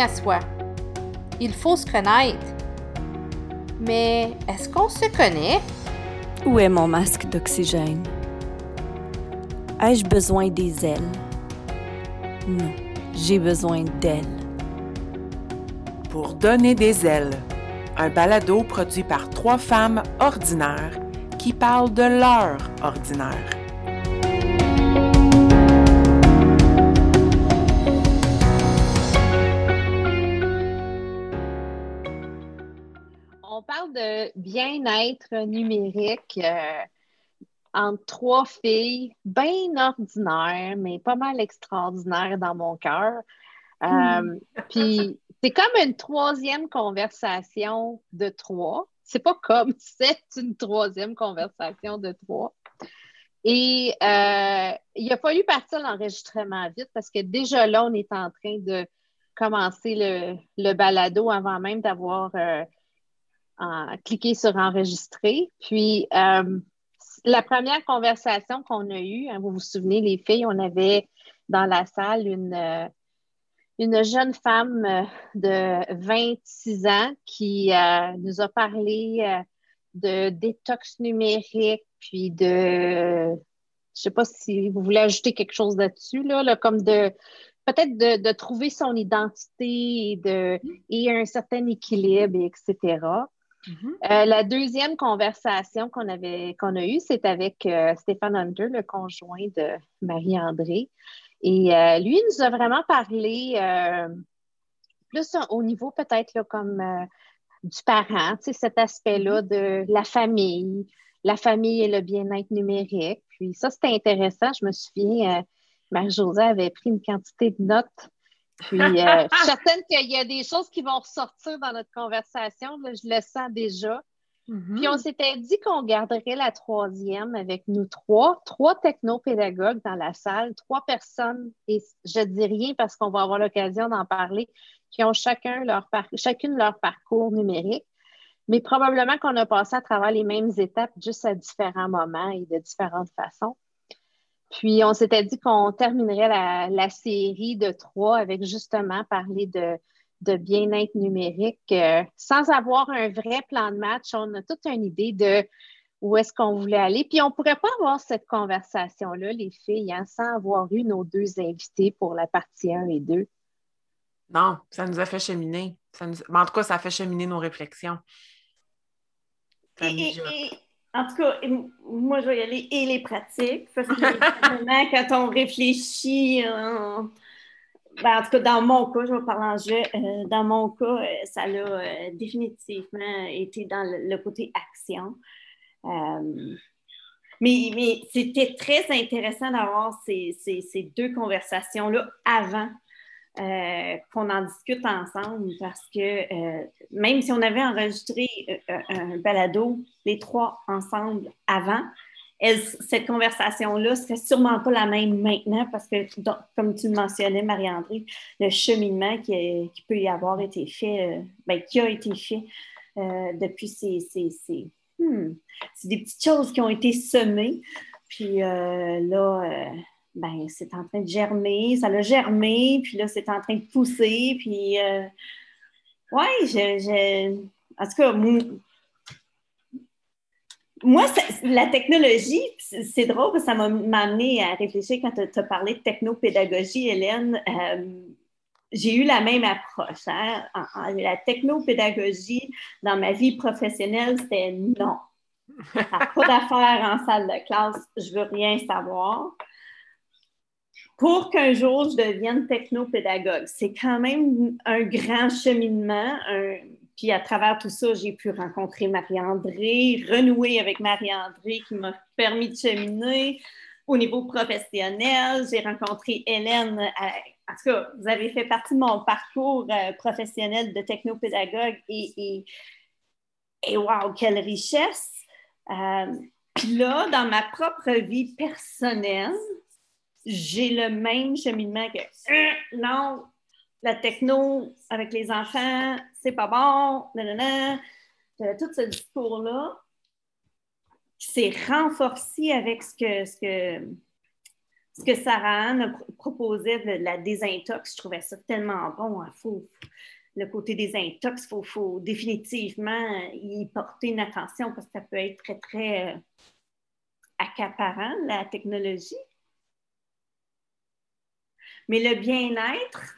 à soi. Il faut se connaître. Mais est-ce qu'on se connaît? Où est mon masque d'oxygène? Ai-je besoin des ailes? Non, j'ai besoin d'elles. Pour donner des ailes, un balado produit par trois femmes ordinaires qui parlent de leur ordinaire. Bien-être numérique euh, entre trois filles bien ordinaires, mais pas mal extraordinaires dans mon cœur. Euh, Puis c'est comme une troisième conversation de trois. C'est pas comme c'est une troisième conversation de trois. Et euh, il a fallu partir l'enregistrement vite parce que déjà là, on est en train de commencer le, le balado avant même d'avoir euh, cliqué sur enregistrer. Puis euh, la première conversation qu'on a eue, hein, vous vous souvenez, les filles, on avait dans la salle une, euh, une jeune femme euh, de 26 ans qui euh, nous a parlé de détox numérique, puis de, je ne sais pas si vous voulez ajouter quelque chose là-dessus, là, comme de peut-être de, trouver son identité et, de, et un certain équilibre, etc. Mm-hmm. Euh, la deuxième conversation qu'on avait qu'on a eue, c'est avec euh, Stéphane Hunter, le conjoint de Marie-André. Et euh, lui, il nous a vraiment parlé plus au niveau peut-être comme du parent, cet aspect-là mm-hmm. de la famille, la famille et le bien-être numérique. Puis ça, c'était intéressant. Je me souviens, Marie-Josée avait pris une quantité de notes puis, euh, je suis certaine qu'il y a des choses qui vont ressortir dans notre conversation. je le sens déjà. Mm-hmm. Puis, on s'était dit qu'on garderait la troisième avec nous trois, trois technopédagogues dans la salle, trois personnes, et je dis rien parce qu'on va avoir l'occasion d'en parler, qui ont chacun leur chacune leur parcours numérique. Mais probablement qu'on a passé à travers les mêmes étapes juste à différents moments et de différentes façons. Puis, on s'était dit qu'on terminerait la, série de trois avec justement parler de, bien-être numérique euh, sans avoir un vrai plan de match. On a toute une idée de où est-ce qu'on voulait aller. Puis, on ne pourrait pas avoir cette conversation-là, les filles, hein, sans avoir eu nos deux invités pour la partie 1 et 2. Non, ça nous a fait cheminer. En tout cas, ça a fait cheminer nos réflexions. En tout cas, moi, je vais y aller et les pratiques. Parce que quand on réfléchit, euh, ben, en tout cas, dans mon cas, je vais parler en jeu, euh, dans mon cas, euh, ça a définitivement été dans le, côté action. mais, mais c'était très intéressant d'avoir ces, ces deux conversations-là avant euh, qu'on en discute ensemble parce que euh, même si on avait enregistré euh, un balado, les trois ensemble avant, cette conversation-là serait sûrement pas la même maintenant parce que, comme tu le mentionnais, Marie-André, le cheminement qui, peut y avoir été fait, ben, qui a été fait depuis ces, ces, hmm, c'est des petites choses qui ont été semées. Puis là, ben, c'est en train de germer, ça l'a germé, puis là, c'est en train de pousser, puis euh, ouais, je, en tout cas, moi, la technologie, c'est drôle que ça m'a amené à réfléchir quand tu as parlé de technopédagogie, Hélène. Euh, j'ai eu la même approche. Hein? la technopédagogie dans ma vie professionnelle, c'était non. Pas d'affaires en salle de classe, je veux rien savoir pour qu'un jour je devienne technopédagogue. C'est quand même un grand cheminement. Puis à travers tout ça, j'ai pu rencontrer Marie-André, renouer avec Marie-André qui m'a permis de cheminer au niveau professionnel. J'ai rencontré Hélène. En tout cas, vous avez fait partie de mon parcours euh, professionnel de technopédagogue et, et, et wow, quelle richesse! Euh, puis là, dans ma propre vie personnelle, j'ai le même cheminement que euh, non, la techno avec les enfants, c'est pas bon, nanana. Tout ce discours-là s'est renforcé avec ce que, ce que, ce que Sarah Anne proposait de la désintox, je trouvais ça tellement bon. Hein. Faut, le côté désintox, il faut, définitivement y porter une attention parce que ça peut être très, très euh, accaparant, la technologie. Mais le bien-être,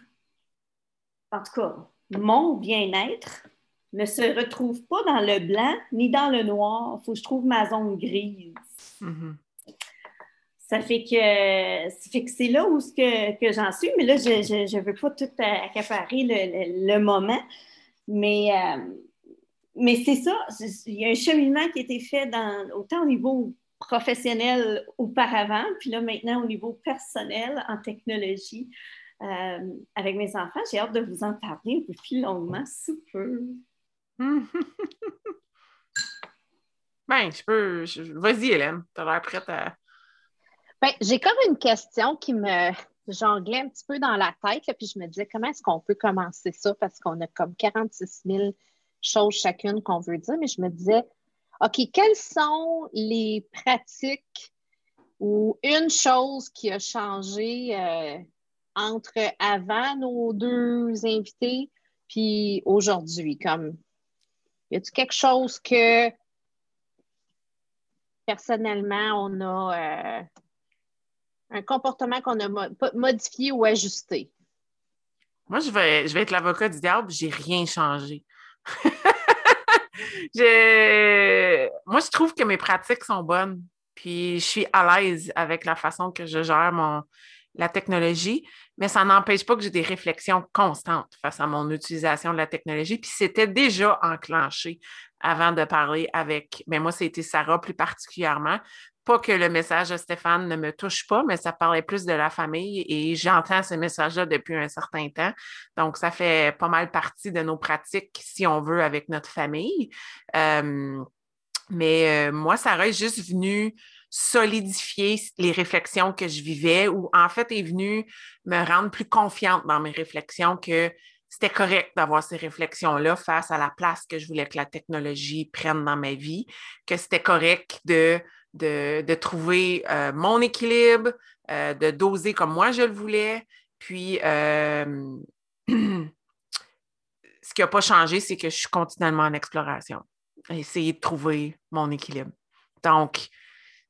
en tout cas, mon bien-être, ne se retrouve pas dans le blanc ni dans le noir. Il faut que je trouve ma zone grise. Mm-hmm. Ça fait que, c'est là où que, que j'en suis, mais là, je ne veux pas tout accaparer le, moment. Mais, euh, mais c'est ça, il y a un cheminement qui a été fait dans, autant au niveau professionnel auparavant, puis là maintenant au niveau personnel en technologie euh, avec mes enfants. J'ai hâte de vous en parler un peu plus longuement, sous peu. ben, je peux. Vas-y, Hélène, tu as l'air prête à. Ben, j'ai comme une question qui me jonglait un petit peu dans la tête, puis je me disais comment est-ce qu'on peut commencer ça? Parce qu'on a comme 46 000 choses chacune qu'on veut dire, mais je me disais, OK, quelles sont les pratiques ou une chose qui a changé euh, entre avant nos deux invités puis aujourd'hui? Comme, y a-t-il quelque chose que personnellement on a. Euh, un comportement qu'on a modifié ou ajusté? Moi, je vais, je vais être l'avocat du diable, j'ai rien changé. Moi, je trouve que mes pratiques sont bonnes, puis je suis à l'aise avec la façon que je gère mon... la technologie, mais ça n'empêche pas que j'ai des réflexions constantes face à mon utilisation de la technologie, puis c'était déjà enclenché avant de parler avec, mais ben, moi, c'était Sarah plus particulièrement, pas que le message de Stéphane ne me touche pas, mais ça parlait plus de la famille et j'entends ce message-là depuis un certain temps. Donc, ça fait pas mal partie de nos pratiques, si on veut, avec notre famille. Euh, mais euh, moi, Sarah est juste venue solidifier les réflexions que je vivais ou en fait est venue me rendre plus confiante dans mes réflexions que c'était correct d'avoir ces réflexions-là face à la place que je voulais que la technologie prenne dans ma vie, que c'était correct de de, trouver euh, mon équilibre, euh, de doser comme moi je le voulais. Puis, euh, ce qui n'a pas changé, c'est que je suis continuellement en exploration, essayer de trouver mon équilibre. Donc,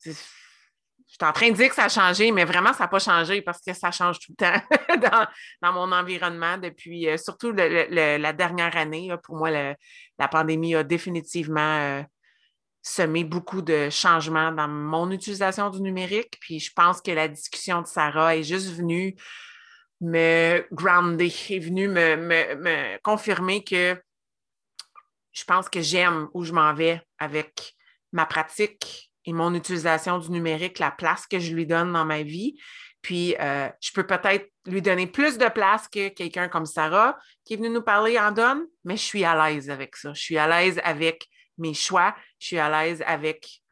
je suis en train de dire que ça a changé, mais vraiment, ça n'a pas changé parce que ça change tout le temps dans, mon environnement depuis, surtout la dernière année. pour moi, la pandémie a définitivement semé beaucoup de changements dans mon utilisation du numérique. Puis je pense que la discussion de Sarah est juste venue me grounder, est venue me, confirmer que je pense que j'aime où je m'en vais avec ma pratique et mon utilisation du numérique, la place que je lui donne dans ma vie. Puis, euh, je peux peut-être lui donner plus de place que quelqu'un comme Sarah qui est venu nous parler en donne, mais je suis à l'aise avec ça. Je suis à l'aise avec mes choix, je suis à l'aise avec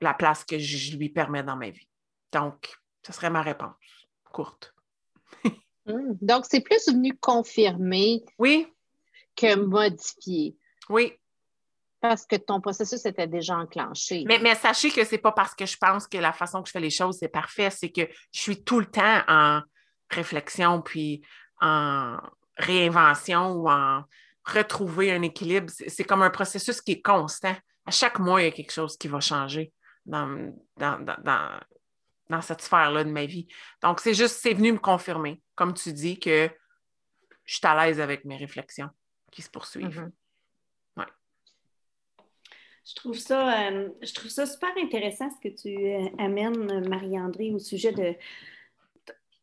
la place que je lui permets dans ma vie. Donc, ce serait ma réponse courte. Hmm. Donc, c'est plus venu confirmer oui. que modifier. Oui. Parce que ton processus était déjà enclenché. Mais, mais sachez que ce n'est pas parce que je pense que la façon que je fais les choses, c'est parfait, c'est que je suis tout le temps en réflexion, puis en réinvention ou en retrouver un équilibre. C'est comme un processus qui est constant. À chaque mois, il y a quelque chose qui va changer dans, dans, cette sphère-là de ma vie. Donc, c'est juste, c'est venu me confirmer, comme tu dis, que je suis à l'aise avec mes réflexions qui se poursuivent. Mm-hmm. Je trouve, ça, euh, je trouve ça super intéressant ce que tu euh, amènes, Marie-André, au sujet de,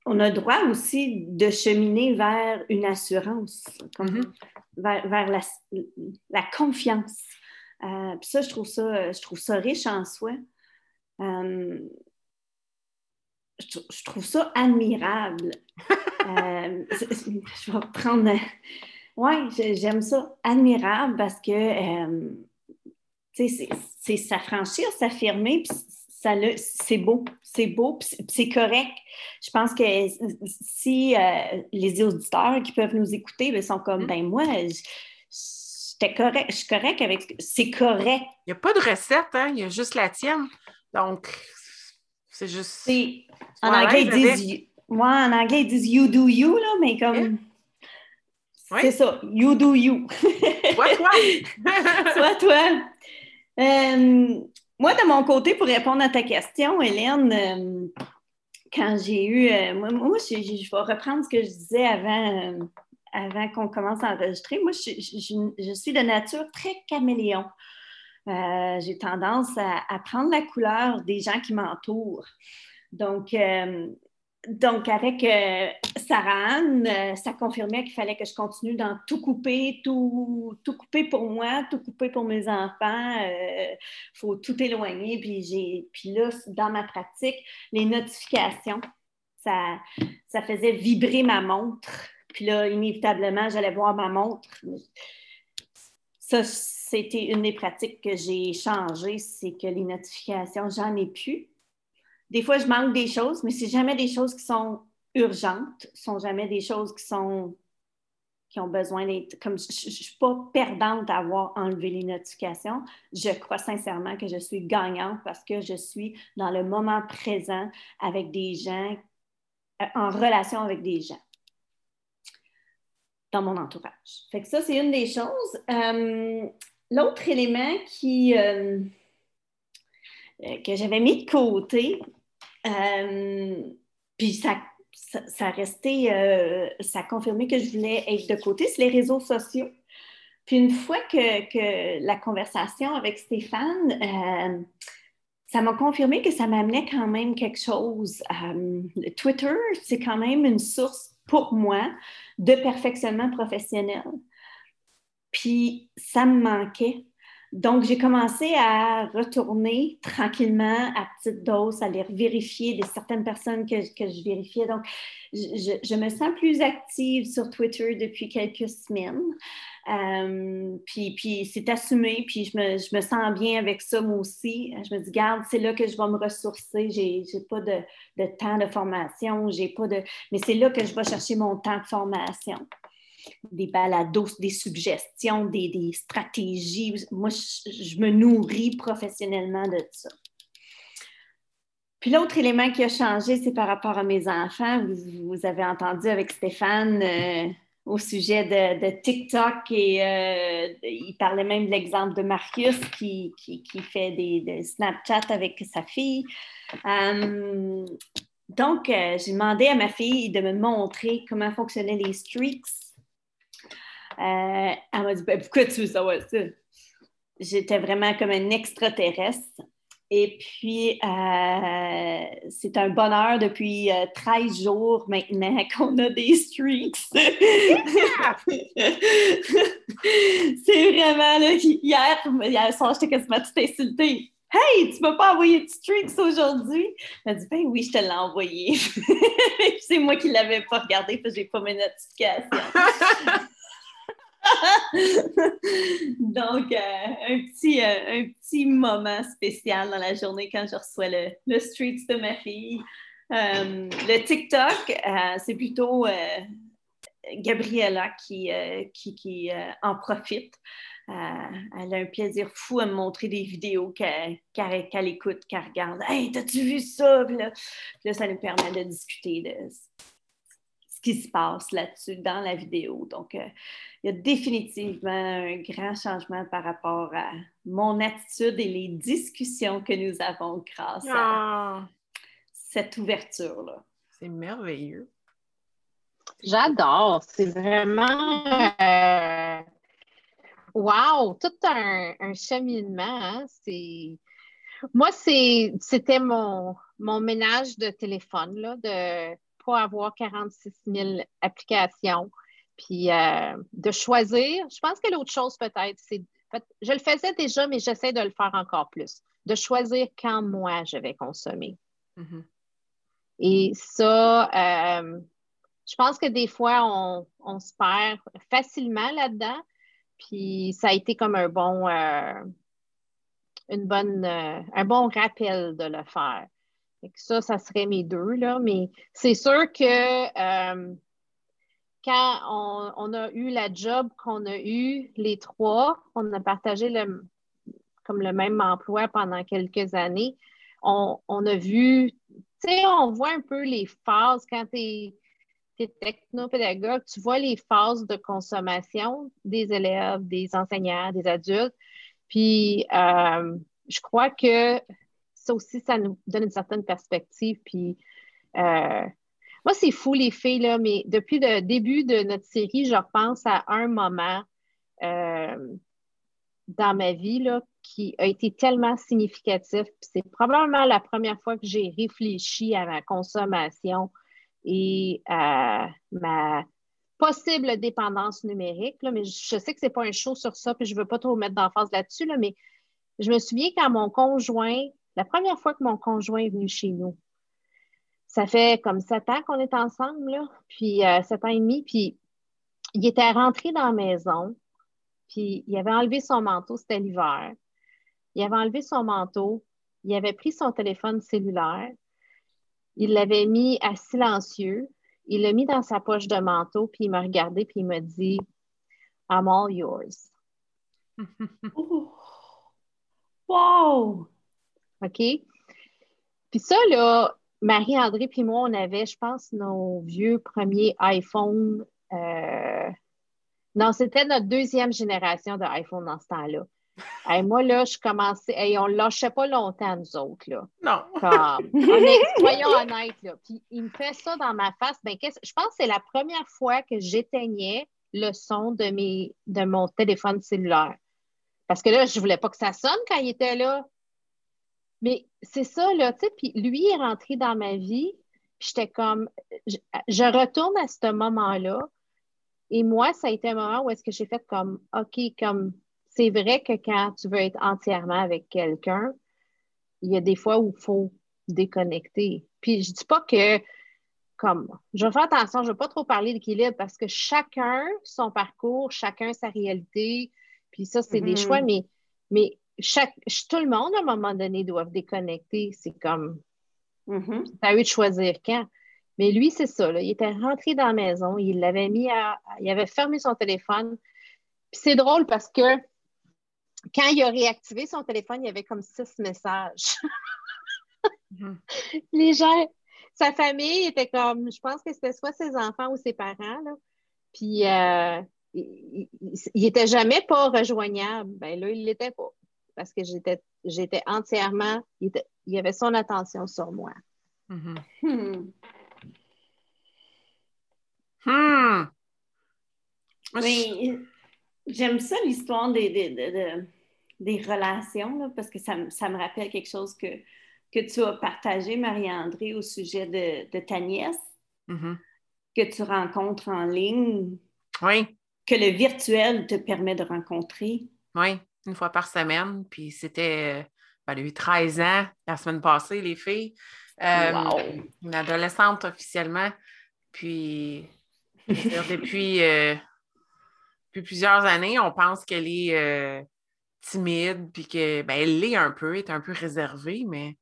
on a droit aussi de cheminer vers une assurance, mm-hmm. vers, la, confiance. Euh, ça, je trouve ça, je trouve ça riche en soi. Euh, je, trouve ça admirable. Euh, je vais prendre. Oui, j'aime ça. Admirable parce que c'est s'affranchir, s'affirmer, c'est beau, c'est beau, c'est correct. Je pense que si euh, les auditeurs qui peuvent nous écouter ben, sont comme, mm. ben moi, j'étais correct, je suis correct avec, c'est correct. Il n'y a pas de recette, hein? il y a juste la tienne. Donc, C'est juste. En anglais, ils disent, moi, en anglais, ils disent you do you, là, mais comme. Oui. C'est ça, you do you. Toi, toi! Toi, toi. Euh, moi, de mon côté, pour répondre à ta question, Hélène, euh, quand j'ai eu. euh, moi, je, vais reprendre ce que je disais avant, euh, qu'on commence à enregistrer. Moi, je, je- suis de nature très caméléon. J'ai tendance à, prendre la couleur des gens qui m'entourent. Donc, donc, avec euh, Sarah Anne, euh, ça confirmait qu'il fallait que je continue dans tout couper, tout, tout couper pour moi, tout couper pour mes enfants. Il faut tout éloigner. Puis, puis là, dans ma pratique, les notifications, ça, ça faisait vibrer ma montre. Puis là, inévitablement, j'allais voir ma montre. Ça, c'était une des pratiques que j'ai changées, c'est que les notifications, j'en ai plus. Des fois, je manque des choses, mais c'est jamais des choses qui sont urgentes, ce sont jamais des choses qui sont qui ont besoin d'être comme je ne suis pas perdante à avoir enlevé les notifications. Je crois sincèrement que je suis gagnante parce que je suis dans le moment présent avec des gens, euh, en relation avec des gens dans mon entourage. Fait que ça, c'est une des choses. Euh, L'autre élément qui, euh, que j'avais mis de côté, puis ça, ça, restait, euh, ça a confirmé que je voulais être de côté, c'est les réseaux sociaux. Puis une fois que, que la conversation avec Stéphane, euh, ça m'a confirmé que ça m'amenait quand même quelque chose. Euh, Twitter, c'est quand même une source pour moi de perfectionnement professionnel. Puis ça me manquait. Donc, j'ai commencé à retourner tranquillement à petite dose, à les vérifier des certaines personnes que, je vérifiais. Donc, je, me sens plus active sur Twitter depuis quelques semaines. Euh, puis, c'est assumé, puis je me, je me, sens bien avec ça, moi aussi. Je me dis, garde, c'est là que je vais me ressourcer. J'ai, j'ai pas de, de, temps de formation, j'ai pas de. Mais c'est là que je vais chercher mon temps de formation. Des balados, des suggestions, des, stratégies. Moi, je, me nourris professionnellement de ça. Puis l'autre élément qui a changé, c'est par rapport à mes enfants. Vous, avez entendu avec Stéphane. Euh, au sujet de, TikTok et euh, il parlait même de l'exemple de Marius qui, qui, fait des, Snapchat avec sa fille. Um, donc, euh, j'ai demandé à ma fille de me montrer comment fonctionnaient les streaks. Euh, elle m'a dit ben, Pourquoi tu veux savoir ça? J'étais vraiment comme un extraterrestre. Et puis, euh, c'est un bonheur depuis euh, 13 jours maintenant qu'on a des streaks. c'est vraiment, là, hier, hier soir, j'étais quasiment tout insultée. Hey, tu m'as pas envoyé de streaks aujourd'hui? Elle a dit, ben oui, je te l'ai envoyé. c'est moi qui l'avais pas regardé parce que j'ai pas mes notifications. Donc, euh, un, petit, euh, un petit moment spécial dans la journée quand je reçois le, le streaks de ma fille. Euh, le TikTok, c'est plutôt Gabriella qui, qui, en profite. elle a un plaisir fou à me montrer des vidéos qu'elle qu qu écoute, qu'elle regarde. Hey, t'as-tu vu ça? Puis là, puis là, ça nous permet de discuter de qui se passe là-dessus dans la vidéo. Donc, euh, il y a définitivement un grand changement par rapport à mon attitude et les discussions que nous avons grâce oh. à cette ouverture-là. C'est merveilleux. J'adore. C'est vraiment. Euh... Wow! Tout un, un cheminement. Hein? C'est. Moi, c'était mon, mon ménage de téléphone, là, de pas avoir 46 000 applications. Puis euh, de choisir, je pense que l'autre chose peut-être, c'est, je le faisais déjà, mais j'essaie de le faire encore plus, de choisir quand moi je vais consommer. Mm-hmm. Et ça, euh, je pense que des fois, on, on, se perd facilement là-dedans. Puis ça a été comme un bon, euh, une bonne, euh, un bon rappel de le faire. Ça, ça serait mes deux, là. Mais c'est sûr que euh, quand on, on, a eu la job qu'on a eu, les trois, on a partagé le, comme le même emploi pendant quelques années, on, a vu, tu sais, on voit un peu les phases quand tu es, technopédagogue, tu vois les phases de consommation des élèves, des enseignants, des adultes. Puis, euh, je crois que ça aussi, ça nous donne une certaine perspective. Puis, euh, moi, c'est fou, les filles, là, mais depuis le début de notre série, je repense à un moment euh, dans ma vie là, qui a été tellement significatif. C'est probablement la première fois que j'ai réfléchi à ma consommation et à ma possible dépendance numérique. Là, mais je sais que ce n'est pas un show sur ça, puis je ne veux pas trop mettre d'emphase là-dessus, là, mais je me souviens quand mon conjoint, la première fois que mon conjoint est venu chez nous, ça fait comme sept ans qu'on est ensemble, là, puis euh, sept ans et demi, puis il était rentré dans la maison, puis il avait enlevé son manteau, c'était l'hiver. Il avait enlevé son manteau, il avait pris son téléphone cellulaire, il l'avait mis à silencieux, il l'a mis dans sa poche de manteau, puis il m'a regardé, puis il m'a dit I'm all yours. Wow! OK? Puis ça, là, Marie-André puis moi, on avait, je pense, nos vieux premiers iPhone. Euh, non, c'était notre deuxième génération d'iPhone dans ce temps-là. Et moi, là, je commençais. Et on ne lâchait pas longtemps, nous autres. Là. Non. soyons honnêtes. Là. Puis il me fait ça dans ma face. Ben, je pense que c'est la première fois que j'éteignais le son de, mes, de mon téléphone cellulaire. Parce que là, je ne voulais pas que ça sonne quand il était là. Mais c'est ça, là, tu sais, puis lui est rentré dans ma vie, puis j'étais comme, je, retourne à ce moment-là, et moi, ça a été un moment où est-ce que j'ai fait comme, OK, comme, c'est vrai que quand tu veux être entièrement avec quelqu'un, il y a des fois où il faut déconnecter. Puis je dis pas que, comme, je vais faire attention, je ne vais pas trop parler d'équilibre parce que chacun son parcours, chacun sa réalité, puis ça, c'est des mm-hmm. choix, mais, mais chaque, tout le monde, à un moment donné, doit déconnecter. C'est comme, mm-hmm. tu as eu de choisir quand. Mais lui, c'est ça. il était rentré dans la maison, il l'avait mis à. Il avait fermé son téléphone. Puis c'est drôle parce que quand il a réactivé son téléphone, il y avait comme six messages. Mm-hmm. Les gens, sa famille était comme, je pense que c'était soit ses enfants ou ses parents. Là. Puis euh, il, n'était jamais pas rejoignable. Ben là, il l'était pas parce que j'étais, j'étais entièrement, il, y avait son attention sur moi. Mm-hmm. Hmm. Hmm. Oui, j'aime ça l'histoire des, des, relations parce que ça, me rappelle quelque chose que, que tu as partagé, Marie-André, au sujet de, ta nièce mm-hmm. que tu rencontres en ligne. Oui. Que le virtuel te permet de rencontrer. Oui une fois par semaine. Puis c'était, euh, elle a eu 13 ans la semaine passée, les filles. Euh, une adolescente officiellement. Puis depuis, euh, depuis plusieurs années, on pense qu'elle est timide, puis qu'elle ben, l'est un peu, est un peu réservée, mais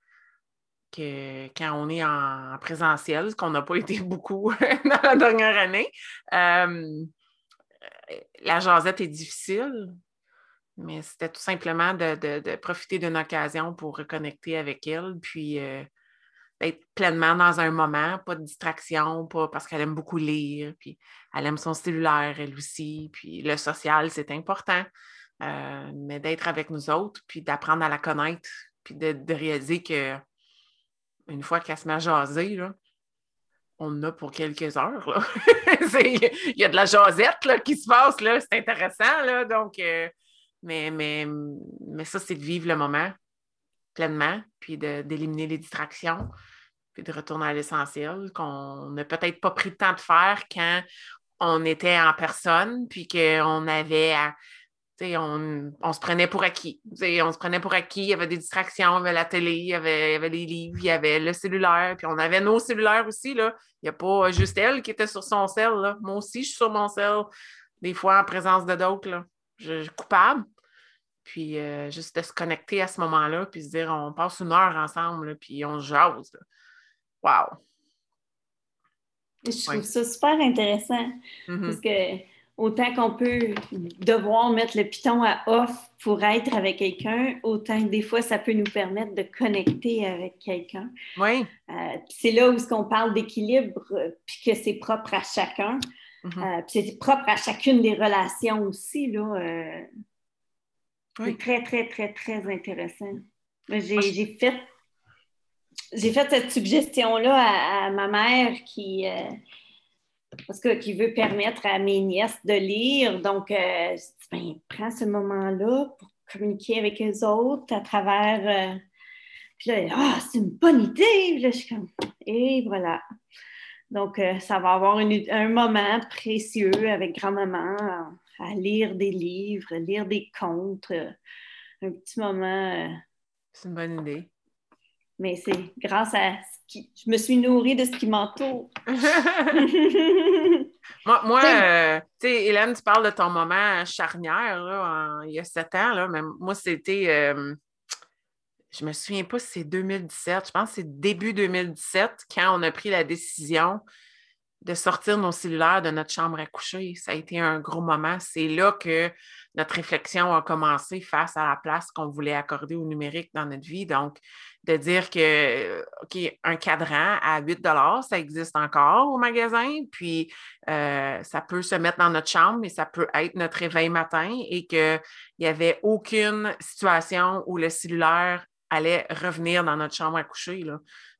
que quand on est en présentiel, ce qu'on n'a pas été beaucoup dans la dernière année, la jasette est difficile, mais c'était tout simplement de, profiter d'une occasion pour reconnecter avec elle, puis euh, d'être pleinement dans un moment, pas de distraction, pas parce qu'elle aime beaucoup lire, puis elle aime son cellulaire, elle aussi, puis le social, c'est important, euh, mais d'être avec nous autres, puis d'apprendre à la connaître, puis de, réaliser que une fois qu'elle se met à jaser, on en a pour quelques heures. Il y a de la jasette qui se passe, c'est intéressant. Là, donc, euh, mais, mais, mais ça, c'est de vivre le moment pleinement, puis d'éliminer les distractions, puis de retourner à l'essentiel, qu'on n'a peut-être pas pris le temps de faire quand on était en personne, puis qu'on avait à, on, on, se prenait pour acquis. on se prenait pour acquis, il y avait des distractions, il y avait la télé, il y avait, il y avait les livres, il y avait le cellulaire, puis on avait nos cellulaires aussi. Là. Il n'y a pas juste elle qui était sur son cell. Là. Moi aussi, je suis sur mon cell, des fois en présence de d'autres. Je suis coupable, puis euh, juste de se connecter à ce moment-là, puis se dire on passe une heure ensemble, puis on jase. Wow! Je trouve ça super intéressant mm-hmm. parce que autant qu'on peut devoir mettre le piton à off pour être avec quelqu'un, autant que des fois, ça peut nous permettre de connecter avec quelqu'un. Oui. Euh, c'est là où ce qu'on parle d'équilibre, puis que c'est propre à chacun. Mhm. Euh, puis c'est propre à chacune des relations aussi. Là, euh, Oui. C'est très, très, très, très intéressant. J'ai fait, j'ai fait cette suggestion-là à, à ma mère qui, euh, parce que, qui veut permettre à mes nièces de lire. Donc, euh, je dis, ben, prends ce moment-là pour communiquer avec les autres à travers. euh, Puis là, ah, c'est une bonne idée. Là, je suis comme, et voilà. Donc, ça va avoir une- un moment précieux avec grand-maman à, lire des livres, lire des contes, euh, un petit moment. euh, C'est une bonne idée. mais c'est grâce à ce qui. Je me suis nourrie de ce qui m'entoure. Moi, moi euh, tu sais, Hélène, tu parles de ton moment charnière, là, en- il y a sept ans, là, mais moi, c'était, euh, je me souviens pas si c'est 2017, je pense que c'est début 2017, quand on a pris la décision de sortir nos cellulaires de notre chambre à coucher. Ça a été un gros moment. C'est là que notre réflexion a commencé face à la place qu'on voulait accorder au numérique dans notre vie. Donc, de dire que, OK, un cadran à 8 ça existe encore au magasin, puis euh, ça peut se mettre dans notre chambre, mais ça peut être notre réveil matin et qu'il n'y avait aucune situation où le cellulaire allait revenir dans notre chambre à coucher,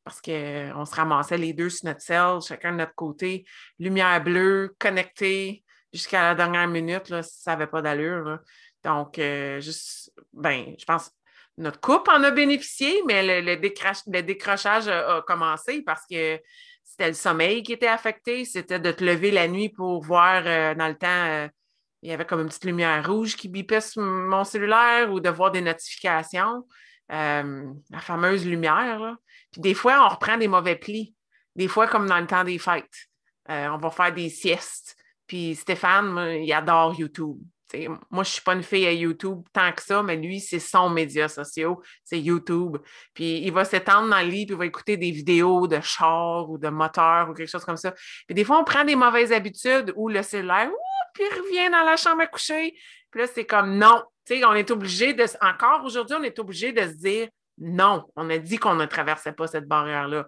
parce qu'on se ramassait les deux sur notre selle, chacun de notre côté, lumière bleue, connectée jusqu'à la dernière minute, là, ça n'avait pas d'allure. Donc, euh, juste, ben, je pense notre couple en a bénéficié, mais le, le décroch- le décrochage a, a commencé parce que c'était le sommeil qui était affecté, c'était de te lever la nuit pour voir euh, dans le temps, euh, il y avait comme une petite lumière rouge qui bipait sur mon cellulaire ou de voir des notifications, euh, la fameuse lumière. là. Puis des fois, on reprend des mauvais plis, des fois comme dans le temps des fêtes. Euh, on va faire des siestes. Puis Stéphane, il adore YouTube. Moi, je ne suis pas une fille à YouTube tant que ça, mais lui, c'est son média social, c'est YouTube. Puis il va s'étendre dans le lit, puis il va écouter des vidéos de chars ou de moteurs ou quelque chose comme ça. Puis des fois, on prend des mauvaises habitudes où le cellulaire, puis il revient dans la chambre à coucher. Puis là, c'est comme non. On est obligé de. Encore aujourd'hui, on est obligé de se dire non. On a dit qu'on ne traversait pas cette barrière-là.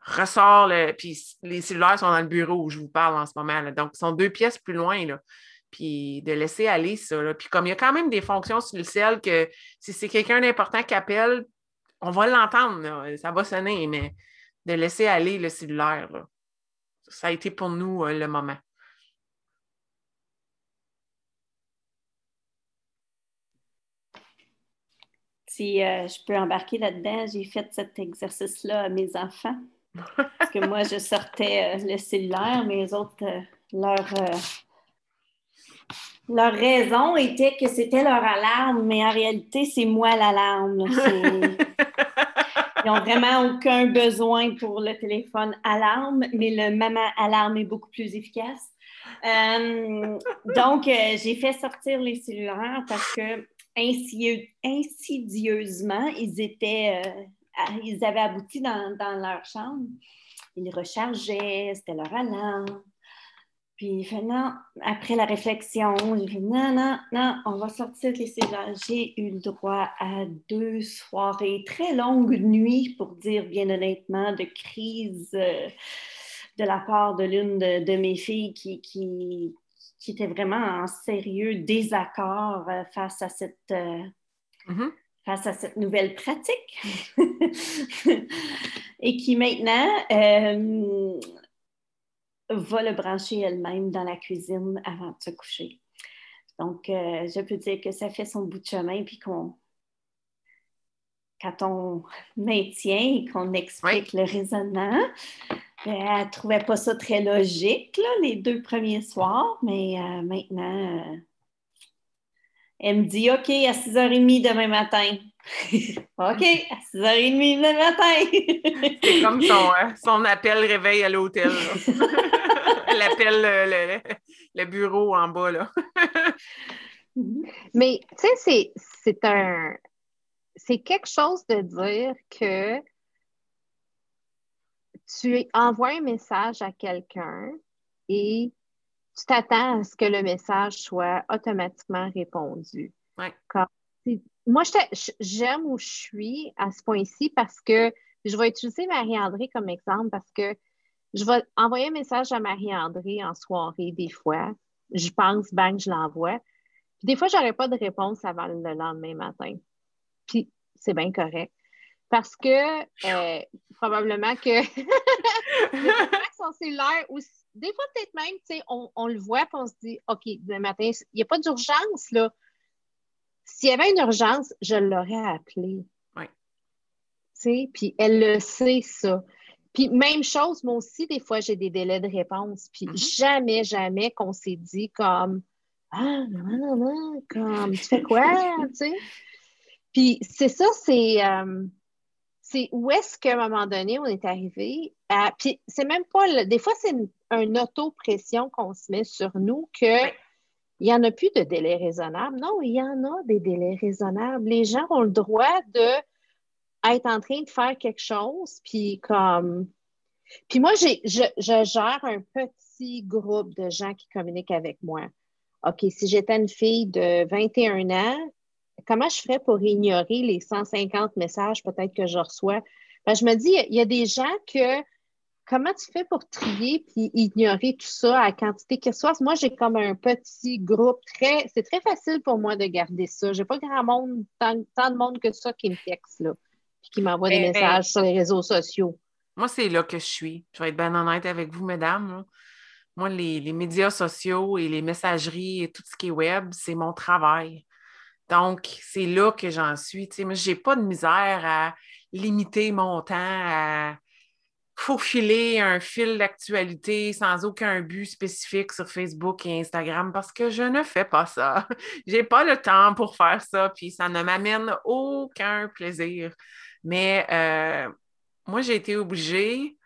Ressort le. Puis les cellulaires sont dans le bureau où je vous parle en ce moment. là. Donc, ils sont deux pièces plus loin. Là. Puis de laisser aller ça. Puis comme il y a quand même des fonctions sur le ciel que si c'est quelqu'un d'important qui appelle, on va l'entendre, ça va sonner, mais de laisser aller le cellulaire, ça a été pour nous euh, le moment. Si euh, je peux embarquer là-dedans, j'ai fait cet exercice-là à mes enfants. Parce que moi, je sortais euh, le cellulaire, mais les autres, euh, leur, euh, leur raison était que c'était leur alarme, mais en réalité, c'est moi l'alarme. Ils n'ont vraiment aucun besoin pour le téléphone alarme, mais le maman alarme est beaucoup plus efficace. Donc, j'ai fait sortir les cellulaires parce que insidieusement, ils étaient, euh, ils avaient abouti dans, dans leur chambre. Ils rechargeaient, c'était leur alarme. Puis il après la réflexion, j'ai fait non, non, non, on va sortir les cellulaires. J'ai eu le droit à deux soirées, très longues nuits, pour dire bien honnêtement, de crise euh, de la part de l'une de, de mes filles qui, qui était vraiment en sérieux désaccord euh, face à cette, euh, Mhm. face à cette nouvelle pratique et qui maintenant euh, va le brancher elle-même dans la cuisine avant de se coucher. Donc, euh, je peux dire que ça fait son bout de chemin, puis qu'on, quand on maintient et qu'on explique le raisonnement, elle ne trouvait pas ça très logique, là, les deux premiers soirs, mais euh, maintenant, euh, elle me dit OK, à 6h30 demain matin. OK, à 6h30 demain matin. C'est comme son, hein, son appel réveil à l'hôtel. Elle appelle le, le- le bureau en bas. Là. Mais tu sais, c'est- c'est un. C'est quelque chose de dire que tu envoies un message à quelqu'un et tu t'attends à ce que le message soit automatiquement répondu. Ouais. moi, j'aime où je suis à ce point-ci parce que je vais utiliser Marie-André comme exemple parce que je vais envoyer un message à Marie-André en soirée des fois. Je pense, bang, je l'envoie. Puis des fois, je n'aurai pas de réponse avant le lendemain matin. Puis c'est bien correct. Parce que euh, probablement que son cellulaire, ou des fois peut-être même, tu sais, on, le voit et on se dit, OK, demain matin, il n'y a pas d'urgence, là. S'il y avait une urgence, je l'aurais appelé. Oui. Tu sais, puis elle le sait, ça. Puis même chose, moi aussi, des fois, j'ai des délais de réponse. Puis mm-hmm. jamais, jamais qu'on s'est dit comme Ah, non, non, non, comme tu fais quoi? tu sais? Puis c'est ça, c'est. Euh, c'est où est-ce qu'à un moment donné, on est arrivé à. Puis c'est même pas. Des fois, c'est une, auto-pression qu'on se met sur nous que. Il n'y en a plus de délais raisonnables. Non, il y en a des délais raisonnables. Les gens ont le droit de être en train de faire quelque chose, puis comme. Puis moi, je, je gère un petit groupe de gens qui communiquent avec moi. OK, si j'étais une fille de 21 ans, comment je ferais pour ignorer les 150 messages peut-être que je reçois? Ben, je me dis, il y a des gens que comment tu fais pour trier puis ignorer tout ça à la quantité qu'ils reçoivent? Moi, j'ai comme un petit groupe très. C'est très facile pour moi de garder ça. J'ai pas grand monde, tant, de monde que ça qui me texte là, puis qui m'envoie des ben, ben, messages sur les réseaux sociaux. Moi, c'est là que je suis. Je vais être bien honnête avec vous, mesdames. Moi, les, les, médias sociaux et les messageries et tout ce qui est web, c'est mon travail. Donc, c'est là que j'en suis. je n'ai pas de misère à limiter mon temps, à faufiler un fil d'actualité sans aucun but spécifique sur Facebook et Instagram parce que je ne fais pas ça. Je n'ai pas le temps pour faire ça, puis ça ne m'amène aucun plaisir. Mais euh, moi, j'ai été obligée,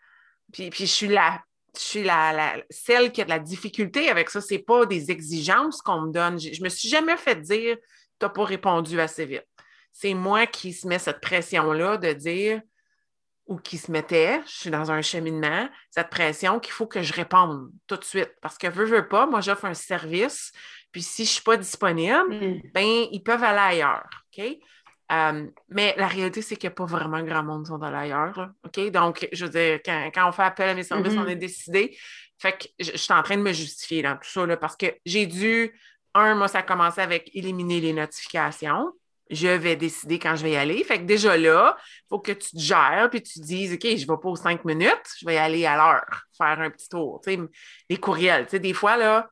puis, puis je suis la, je suis la, celle qui a de la difficulté avec ça. Ce n'est pas des exigences qu'on me donne. Je ne me suis jamais fait dire tu n'as pas répondu assez vite. C'est moi qui se met cette pression-là de dire, ou qui se mettait, je suis dans un cheminement, cette pression qu'il faut que je réponde tout de suite. Parce que veux, veux pas, moi j'offre un service, puis si je ne suis pas disponible, mm. ben ils peuvent aller ailleurs. OK? Euh, mais la réalité, c'est qu'il n'y a pas vraiment grand monde qui sont allés ailleurs. OK? Donc, je veux dire, quand, on fait appel à mes services, on mm-hmm. est décidé. Fait que je, suis en train de me justifier dans tout ça, parce que j'ai dû un, moi, ça a commencé avec éliminer les notifications. Je vais décider quand je vais y aller. Fait que déjà là, il faut que tu te gères puis tu te dises, OK, je ne vais pas aux cinq minutes, je vais y aller à l'heure, faire un petit tour. les courriels. des fois, là,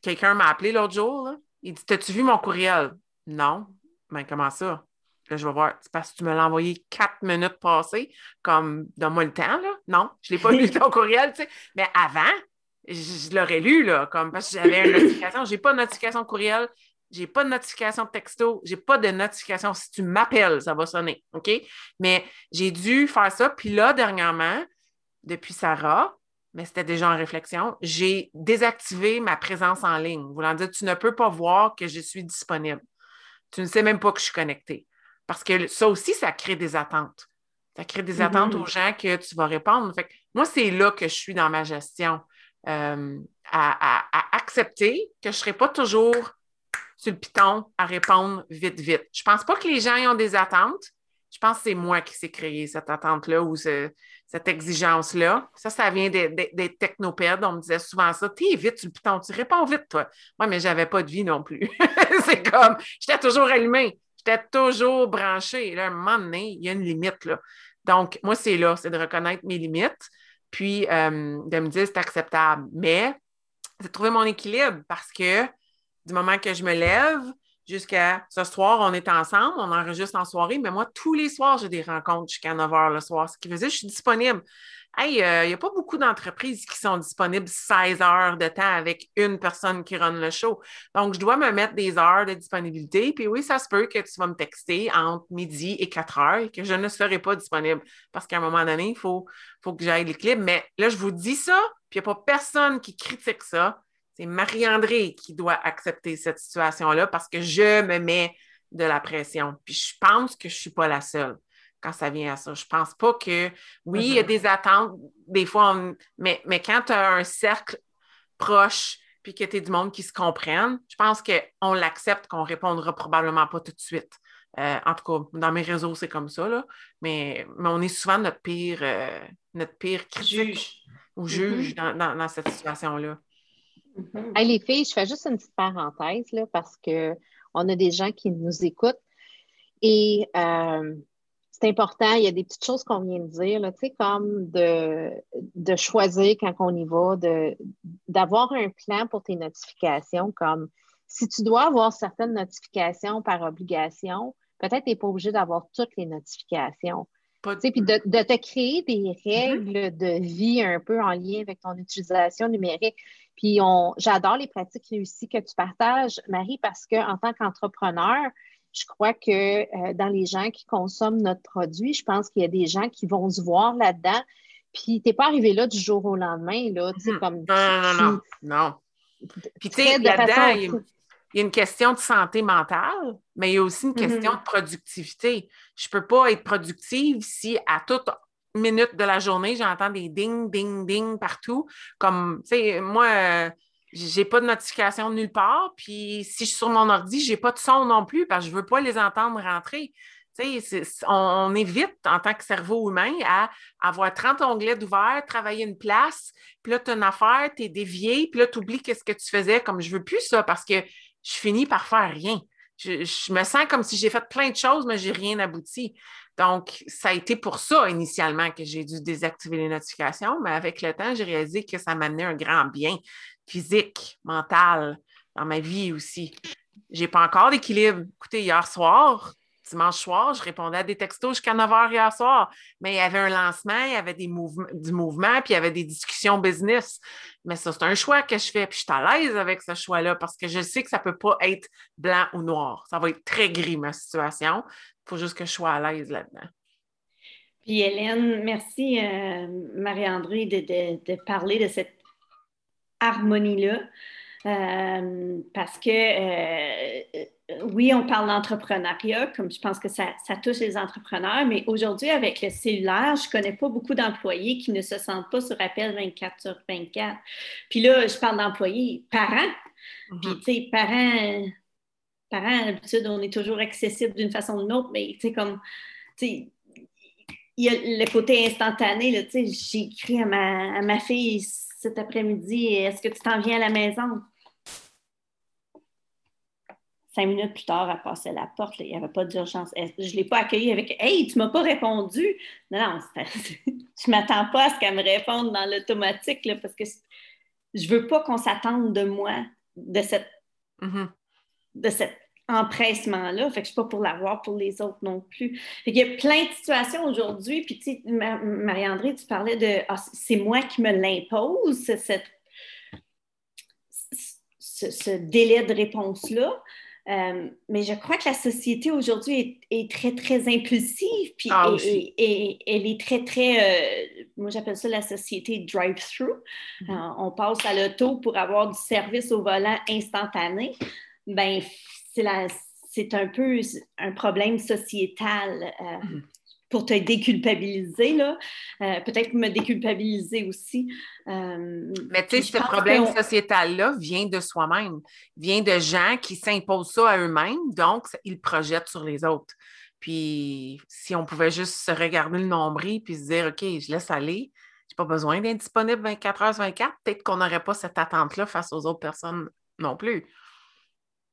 quelqu'un m'a appelé l'autre jour, il dit T'as-tu vu mon courriel? Non. Ben, comment ça? Là, je vais voir. C'est parce que tu me l'as envoyé quatre minutes passées, comme donne-moi le temps, là. Non, je ne l'ai pas lu ton courriel, tu sais. Mais avant, je, l'aurais lu, là, comme parce que j'avais une notification. Je n'ai pas de notification courriel, j'ai pas de notification texto, j'ai pas de notification. Si tu m'appelles, ça va sonner, OK? Mais j'ai dû faire ça. Puis là, dernièrement, depuis Sarah, mais c'était déjà en réflexion, j'ai désactivé ma présence en ligne. Voulant dire, tu ne peux pas voir que je suis disponible. Tu ne sais même pas que je suis connectée. Parce que ça aussi, ça crée des attentes. Ça crée des attentes mm-hmm. aux gens que tu vas répondre. Fait moi, c'est là que je suis dans ma gestion. Euh, à, accepter que je ne serai pas toujours sur le piton à répondre vite, vite. Je ne pense pas que les gens ont des attentes. Je pense que c'est moi qui s'est créé cette attente-là ou cette exigence-là. Ça, ça vient des, technopèdes. On me disait souvent ça. T'es vite sur le piton, tu réponds vite, toi. Moi, mais je n'avais pas de vie non plus. c'est comme, j'étais toujours allumée, j'étais toujours branchée. à un moment donné, il y a une limite. Là. Donc, moi, c'est là, c'est de reconnaître mes limites puis euh, de me dire c'est acceptable. Mais c'est trouver mon équilibre parce que du moment que je me lève jusqu'à ce soir, on est ensemble, on enregistre en soirée, mais moi, tous les soirs, j'ai des rencontres jusqu'à 9 h le soir, ce qui veut dire que je suis disponible. Hey, il euh, n'y a pas beaucoup d'entreprises qui sont disponibles 16 heures de temps avec une personne qui run le show. Donc, je dois me mettre des heures de disponibilité. Puis oui, ça se peut que tu vas me texter entre midi et 4 heures et que je ne serai pas disponible parce qu'à un moment donné, il faut, que j'aille l'équilibre. Mais là, je vous dis ça, puis il n'y a pas personne qui critique ça. C'est Marie-André qui doit accepter cette situation-là parce que je me mets de la pression. Puis je pense que je ne suis pas la seule quand ça vient à ça. Je pense pas que, oui, il y a mm-hmm. des attentes, des fois, mais, mais quand tu as un cercle proche puis que tu es du monde qui se comprenne, je pense qu'on l'accepte, qu'on ne répondra probablement pas tout de suite. Euh, en tout cas, dans mes réseaux, c'est comme ça, là. Mais, mais on est souvent notre pire, euh, notre pire juge ou juge mm-hmm. dans, cette situation-là. Mm-hmm. les filles, je fais juste une petite parenthèse là, parce qu'on a des gens qui nous écoutent. Et euh, c'est important, il y a des petites choses qu'on vient de dire, là, comme de, de, choisir quand on y va, d'avoir un plan pour tes notifications, comme si tu dois avoir certaines notifications par obligation, peut-être tu n'es pas obligé d'avoir toutes les notifications. Puis de, de, te créer des mm-hmm. règles de vie un peu en lien avec ton utilisation numérique. Puis j'adore les pratiques réussies que tu partages, Marie, parce qu'en tant qu'entrepreneur, je crois que euh, dans les gens qui consomment notre produit, je pense qu'il y a des gens qui vont se voir là-dedans. Puis, tu n'es pas arrivé là du jour au lendemain, là, tu sais, mhm. comme... Non, non, non, non. Puis, tu sais, là-dedans, il y a une question de santé mentale, mais il y a aussi une question mhm. de productivité. Je ne peux pas être productive si à toute minute de la journée, j'entends des ding, ding, ding partout. Comme, tu sais, moi, j'ai pas de notification nulle part. Puis si je suis sur mon ordi, j'ai pas de son non plus parce que je veux pas les entendre rentrer. on, évite en tant que cerveau humain à avoir 30 onglets d'ouvert, travailler une place, puis là, tu as une affaire, tu es dévié, puis là, tu oublies qu'est-ce que tu faisais, comme je veux plus ça parce que je finis par faire rien. Je, me sens comme si j'ai fait plein de choses, mais j'ai rien abouti. Donc, ça a été pour ça initialement que j'ai dû désactiver les notifications, mais avec le temps, j'ai réalisé que ça m'amenait un grand bien physique, mental, dans ma vie aussi. J'ai pas encore d'équilibre. Écoutez, hier soir, dimanche soir, je répondais à des textos jusqu'à 9 h hier soir, mais il y avait un lancement, il y avait des mouvements, du mouvement, puis il y avait des discussions business. Mais ça, c'est un choix que je fais, puis je suis à l'aise avec ce choix-là parce que je sais que ça ne peut pas être blanc ou noir. Ça va être très gris, ma situation. Il faut juste que je sois à l'aise là-dedans. Puis Hélène, merci euh, Marie-André de, parler de cette harmonie-là. Euh, parce que euh, oui, on parle d'entrepreneuriat, comme je pense que ça, touche les entrepreneurs, mais aujourd'hui, avec le cellulaire, je ne connais pas beaucoup d'employés qui ne se sentent pas sur appel 24 sur 24. Puis là, je parle d'employés, parents. Mm-hmm. Puis, tu sais, parents, parents, d'habitude, on est toujours accessible d'une façon ou d'une autre, mais tu sais, comme, tu sais, il y a le côté instantané, tu sais, j'ai écrit à ma, à ma fille cet après-midi, est-ce que tu t'en viens à la maison? Cinq minutes plus tard, elle passait la porte, il n'y avait pas d'urgence. Je ne l'ai pas accueillie avec Hey, tu ne m'as pas répondu. Non, non, je ne m'attends pas à ce qu'elle me réponde dans l'automatique parce que je ne veux pas qu'on s'attende de moi, de cette, mm-hmm. de cette empressement-là. Fait que je suis pas pour l'avoir pour les autres non plus. il y a plein de situations aujourd'hui. Puis, tu sais, Marie-André, tu parlais de ah, c'est moi qui me l'impose, cette, ce, délai de réponse-là. Euh, mais je crois que la société aujourd'hui est, très, très impulsive, puis ah, et, elle est très, très, euh, moi j'appelle ça la société drive-through. Mm-hmm. Euh, on passe à l'auto pour avoir du service au volant instantané. Ben, c'est un peu un problème sociétal. Euh, mm-hmm. pour te déculpabiliser, là. Euh, peut-être me déculpabiliser aussi. Euh, Mais tu sais, ce problème sociétal-là vient de soi-même, vient de gens qui s'imposent ça à eux-mêmes, donc ils projettent sur les autres. Puis si on pouvait juste se regarder le nombril puis se dire, OK, je laisse aller, j'ai pas besoin d'être disponible 24 heures sur 24, peut-être qu'on n'aurait pas cette attente-là face aux autres personnes non plus.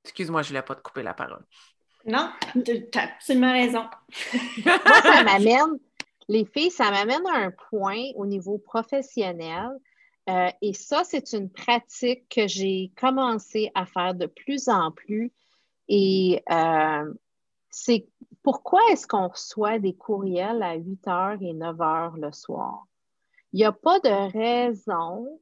Excuse-moi, je ne voulais pas te couper la parole. Non, tu as absolument raison. Moi, ça m'amène, les filles, ça m'amène à un point au niveau professionnel. Euh, et ça, c'est une pratique que j'ai commencé à faire de plus en plus. Et euh, c'est pourquoi est-ce qu'on reçoit des courriels à 8 h et 9 h le soir? Il n'y a pas de raison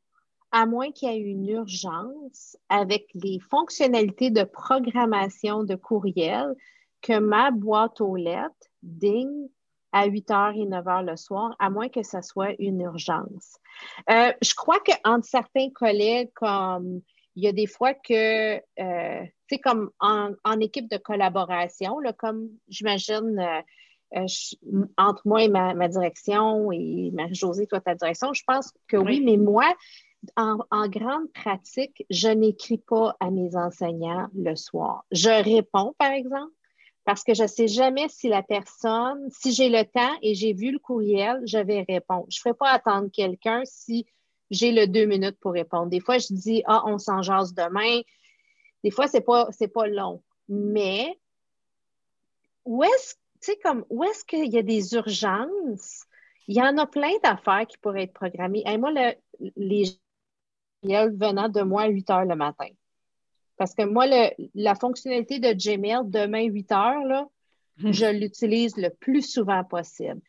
à moins qu'il y ait une urgence avec les fonctionnalités de programmation de courriel, que ma boîte aux lettres ding à 8 h et 9 h le soir, à moins que ce soit une urgence. Euh, je crois qu'entre certains collègues, comme il y a des fois que, euh, tu sais, comme en, équipe de collaboration, là, comme j'imagine euh, entre moi et ma, direction et Marie-Josée, toi, ta direction, je pense que oui mais moi, en, grande pratique, je n'écris pas à mes enseignants le soir. Je réponds, par exemple, parce que je ne sais jamais si la personne, si j'ai le temps et j'ai vu le courriel, je vais répondre. Je ne ferai pas attendre quelqu'un si j'ai le deux minutes pour répondre. Des fois, je dis, ah, on s'en jase demain. Des fois, ce n'est pas, pas long. Mais où est-ce, comme, où est-ce qu'il y a des urgences? Il y en a plein d'affaires qui pourraient être programmées. Moi, le, les venant de moi à 8 heures le matin. Parce que moi, la fonctionnalité de Gmail, demain 8 heures, là, hmm. je l'utilise le plus souvent possible.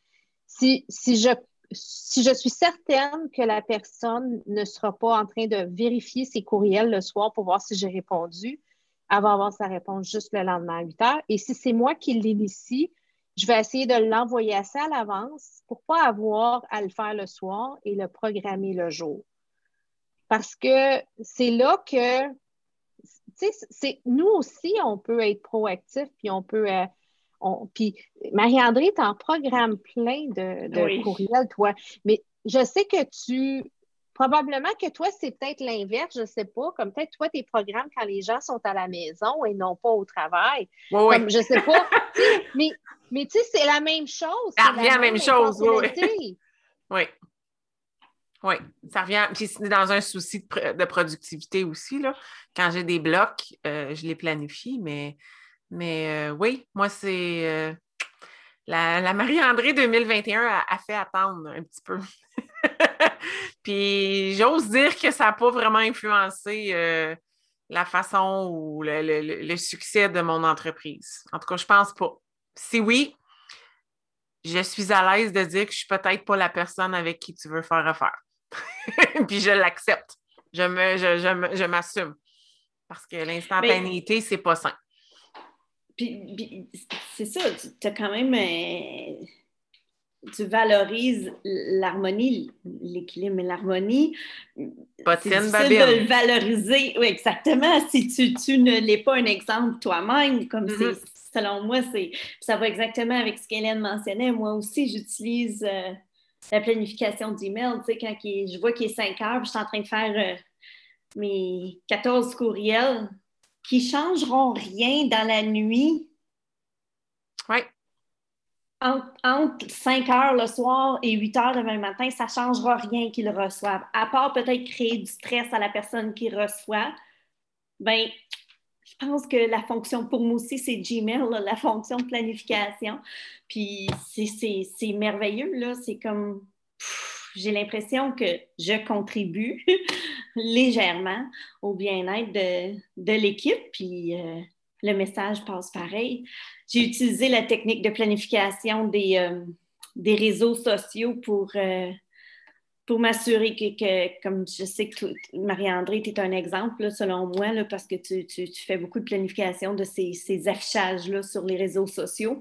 Si, si, je, si je suis certaine que la personne ne sera pas en train de vérifier ses courriels le soir pour voir si j'ai répondu, elle va avoir sa réponse juste le lendemain à 8 heures. Et si c'est moi qui l'initie, je vais essayer de l'envoyer assez à l'avance pour ne pas avoir à le faire le soir et le programmer le jour. Parce que c'est là que, tu sais, nous aussi, on peut être proactif, puis on peut. Euh, puis Marie-André, tu en programmes plein de, courriels, toi. Mais je sais que tu. Probablement que toi, c'est peut-être l'inverse, je ne sais pas. Comme peut-être toi, tes programmes quand les gens sont à la maison et non pas au travail. Oui, je ne sais pas. mais mais tu sais, c'est la même chose. Ça revient la même, chose, oui. oui. Oui, ça revient. Puis c'est dans un souci de, productivité aussi. Là. Quand j'ai des blocs, euh, je les planifie, mais, mais euh, oui, moi, c'est. Euh, la, Marie-André 2021 a, fait attendre un petit peu. Puis j'ose dire que ça n'a pas vraiment influencé la façon ou le, succès de mon entreprise. En tout cas, je pense pas. Si oui, je suis à l'aise de dire que je suis peut-être pas la personne avec qui tu veux faire affaire. puis je l'accepte. Je me, je, m'assume. Parce que l'instantanéité, c'est pas simple. Puis, c'est ça, tu as quand même. Euh, tu valorises l'harmonie, l'équilibre et l'harmonie. C'est difficile de le valoriser. Oui, exactement. Si tu, tu ne l'es pas un exemple toi-même, comme mm-hmm. c'est, selon moi, c'est, ça va exactement avec ce qu'Hélène mentionnait. Moi aussi, j'utilise euh, la planification d'email. Tu sais, quand je vois qu'il est 5 heures, je suis en train de faire euh, mes 14 courriels qui ne changeront rien dans la nuit. Oui. Entre, 5 heures le soir et 8 heures le matin, ça ne changera rien qu'ils reçoivent. À part peut-être créer du stress à la personne qui reçoit, ben, je pense que la fonction, pour moi aussi, c'est Gmail, la fonction de planification. Puis c'est merveilleux, là. C'est comme, j'ai l'impression que je contribue légèrement au bien-être de, l'équipe. Puis euh, le message passe pareil. J'ai utilisé la technique de planification des, euh, des réseaux sociaux pour euh, pour m'assurer que, comme je sais que Marie-André, tu es un exemple, selon moi, là, parce que tu, fais beaucoup de planification de ces, affichages-là sur les réseaux sociaux.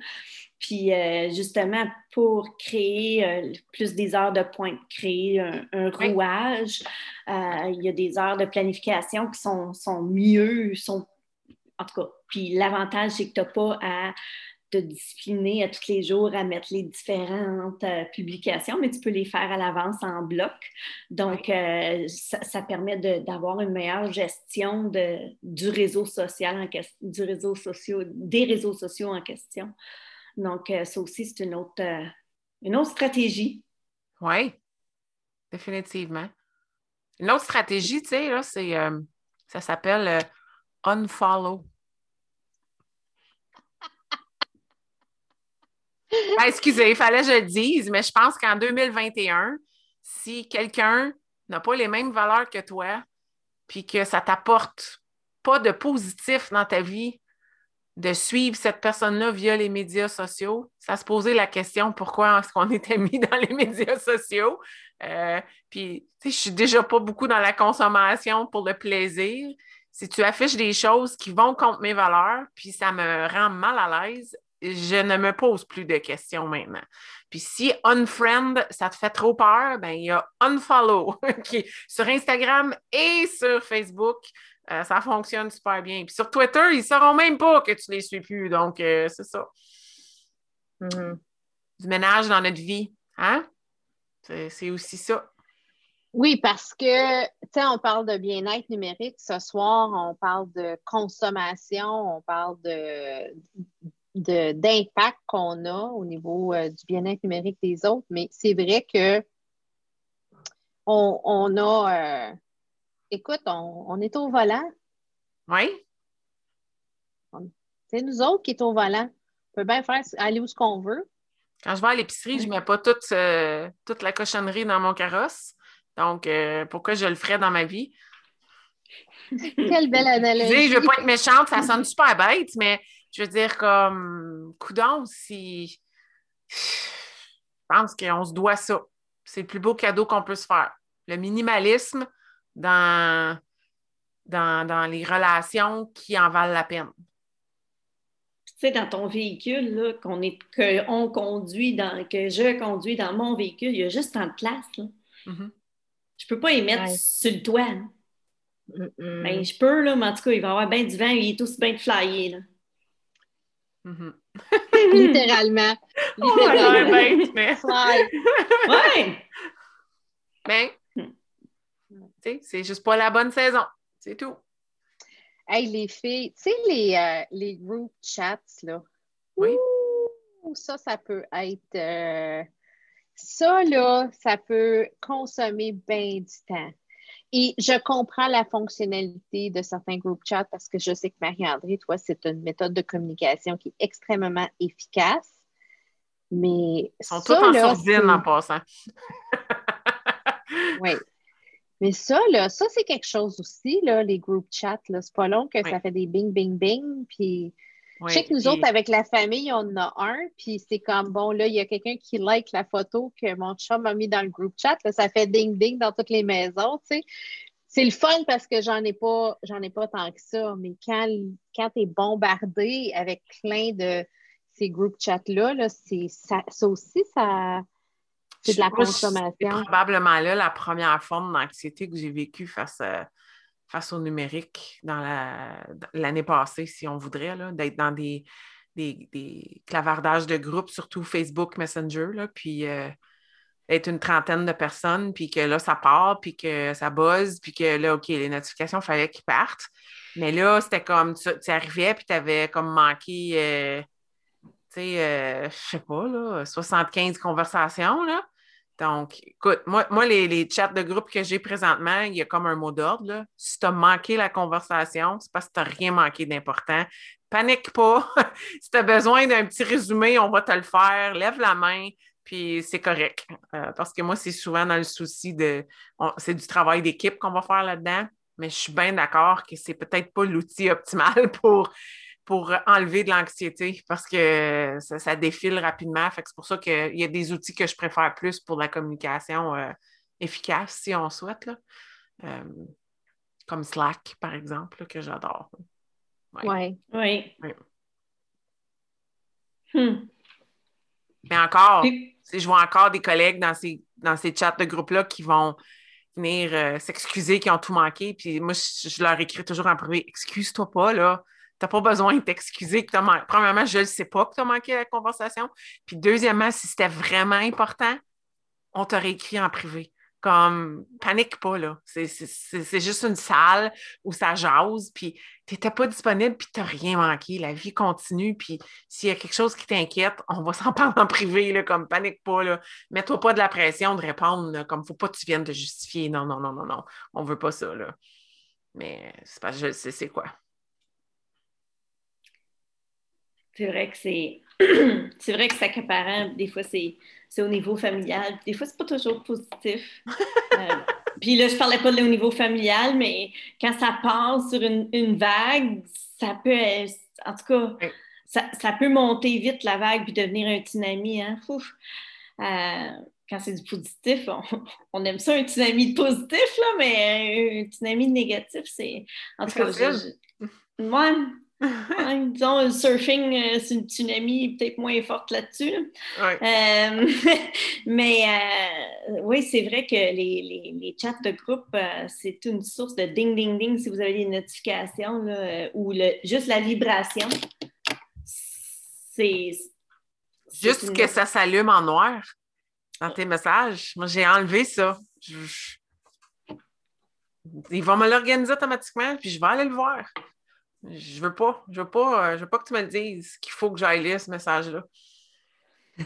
Puis euh, justement, pour créer euh, plus des heures de pointe, créer un, rouage, euh, il y a des heures de planification qui sont, sont mieux, sont en tout cas. Puis l'avantage, c'est que tu n'as pas à te discipliner à tous les jours à mettre les différentes euh, publications, mais tu peux les faire à l'avance en bloc. Donc, euh, ça, permet d'avoir une meilleure gestion de, du réseau social en du réseau social, des réseaux sociaux en question. Donc, euh, ça aussi, c'est une autre, une autre stratégie. Oui, définitivement. Une autre stratégie, tu sais, là, c'est ça s'appelle unfollow. Ben, excusez, il fallait que je le dise, mais je pense qu'en 2021, si quelqu'un n'a pas les mêmes valeurs que toi, puis que ça t'apporte pas de positif dans ta vie, de suivre cette personne-là via les médias sociaux, ça se posait la question pourquoi est-ce qu'on était mis dans les médias sociaux? Euh, puis, je suis déjà pas beaucoup dans la consommation pour le plaisir. Si tu affiches des choses qui vont contre mes valeurs, puis ça me rend mal à l'aise, je ne me pose plus de questions maintenant. Puis si unfriend, ça te fait trop peur, ben il y a unfollow qui sur Instagram et sur Facebook. Euh, ça fonctionne super bien. Puis sur Twitter, ils ne sauront même pas que tu les suis plus. Donc, euh, c'est ça. Mm-hmm. Du ménage dans notre vie. Hein? C'est aussi ça. Oui, parce que, tu sais, on parle de bien-être numérique. Ce soir, on parle de consommation, on parle de, d'impact qu'on a au niveau euh, du bien-être numérique des autres. Mais c'est vrai que on, a, euh, écoute, on, est au volant. Oui. C'est nous autres qui est au volant. On peut bien faire aller où ce qu'on veut. Quand je vais à l'épicerie, je ne mets pas toute, euh, toute la cochonnerie dans mon carrosse. Donc, pourquoi je le ferais dans ma vie? Quelle belle analogie. Je ne veux pas être méchante, ça sonne super bête, mais je veux dire, comme, coudon, si. Je pense qu'on se doit ça. C'est le plus beau cadeau qu'on peut se faire. Le minimalisme dans, dans, dans les relations qui en valent la peine. Tu sais, dans ton véhicule, qu'on est, que conduit dans, que je conduis dans mon véhicule, il y a juste tant de place. Là. Mm-hmm. Je peux pas y mettre sur le toit. Ben, je peux, là, mais en tout cas, il va y avoir bien du vent, il est aussi bien de flyer. Là. Mm-hmm. Littéralement. Littéralement. Ouais, mais... ouais. Mais, hmm. c'est juste pas la bonne saison. C'est tout. Hey, les filles, tu sais, les, euh, les group chats, là. Oui. ça, ça peut être. Euh, ça, là, ça peut consommer bien du temps. Et je comprends la fonctionnalité de certains group chats parce que je sais que Marie-André, toi, c'est une méthode de communication qui est extrêmement efficace. Mais. Ils sont tous en sourdine en passant. oui. Mais ça, là, ça, c'est quelque chose aussi, là, les group chats. C'est pas long que ça fait des bing, bing, bing. Puis je sais que nous autres, avec la famille, on en a un, puis c'est comme, bon, là, il y a quelqu'un qui like la photo que mon chum a mis dans le groupe chat, ça fait ding-ding dans toutes les maisons, tu sais. C'est le fun parce que j'en ai pas, j'en ai pas tant que ça, mais quand, quand tu es bombardé avec plein de ces group chats-là, -là, ça, ça aussi, ça, c'est de la consommation. C'est probablement là la première forme d'anxiété que j'ai vécue face à face au numérique dans l'année passée, si on voudrait, d'être dans des, clavardages de groupes, surtout Facebook Messenger, là, puis euh, être une trentaine de personnes, puis que là, ça part, puis que ça buzz, puis que là, OK, les notifications, il fallait qu'ils partent. Mais là, c'était comme, tu, arrivais, puis tu avais comme manqué, euh, tu sais, euh, je sais pas, là, 75 conversations, là. Donc, écoute, moi, moi les, chats de groupe que j'ai présentement, il y a comme un mot d'ordre. Si tu as manqué la conversation, c'est parce que tu n'as rien manqué d'important. Panique pas. si tu as besoin d'un petit résumé, on va te le faire. Lève la main, puis c'est correct. Euh, parce que moi, c'est souvent dans le souci de. C'est du travail d'équipe qu'on va faire là-dedans, mais je suis bien d'accord que c'est peut-être pas l'outil optimal pour pour enlever de l'anxiété parce que ça, défile rapidement. c'est pour ça qu'il y a des outils que je préfère plus pour la communication euh, efficace, si on souhaite. Là. Euh, comme Slack, par exemple, que j'adore. Oui. Oui. Hmm. Mais encore, je vois encore des collègues dans ces, dans ces chats de groupe-là qui vont venir euh, s'excuser, qui ont tout manqué. Puis moi, je, je, leur écris toujours en privé Excuse-toi pas, là. Tu n'as pas besoin de t'excuser que tu as Premièrement, je ne sais pas que tu as manqué la conversation. Puis deuxièmement, si c'était vraiment important, on t'aurait écrit en privé. Comme, panique pas, là. C'est juste une salle où ça jase, puis tu n'étais pas disponible, puis tu n'as rien manqué. La vie continue, puis s'il y a quelque chose qui t'inquiète, on va s'en parler en privé, là, comme panique pas, là. Mets-toi pas de la pression de répondre, là, comme faut pas que tu viennes te justifier. Non, non, non, non, non. On veut pas ça, là. Mais c'est pas, je sais quoi c'est vrai que c'est c'est vrai que. Des fois, c'est, au niveau familial. Des fois, c'est pas toujours positif. Euh, puis là, je parlais pas de au niveau familial, mais quand ça passe sur une, vague, ça peut, en tout cas, ça, peut monter vite la vague puis devenir un tsunami. Hein? Euh, quand c'est du positif, on, aime ça, un tsunami de positif, là, mais un tsunami de négatif, c'est. En tout cas, moi, disons, le surfing, euh, c'est une tsunami peut-être moins forte là-dessus. Euh, mais euh, oui, c'est vrai que les, les, chats de groupe, c'est une source de ding-ding-ding si vous avez des notifications ou le, juste la vibration. C'est. Juste que ça s'allume en noir dans tes messages. Moi, j'ai enlevé ça. ils vont me l'organiser automatiquement, puis je vais aller le voir. Je veux pas, je veux pas, euh, je veux pas que tu me dises qu'il faut que j'aille lire ce message-là.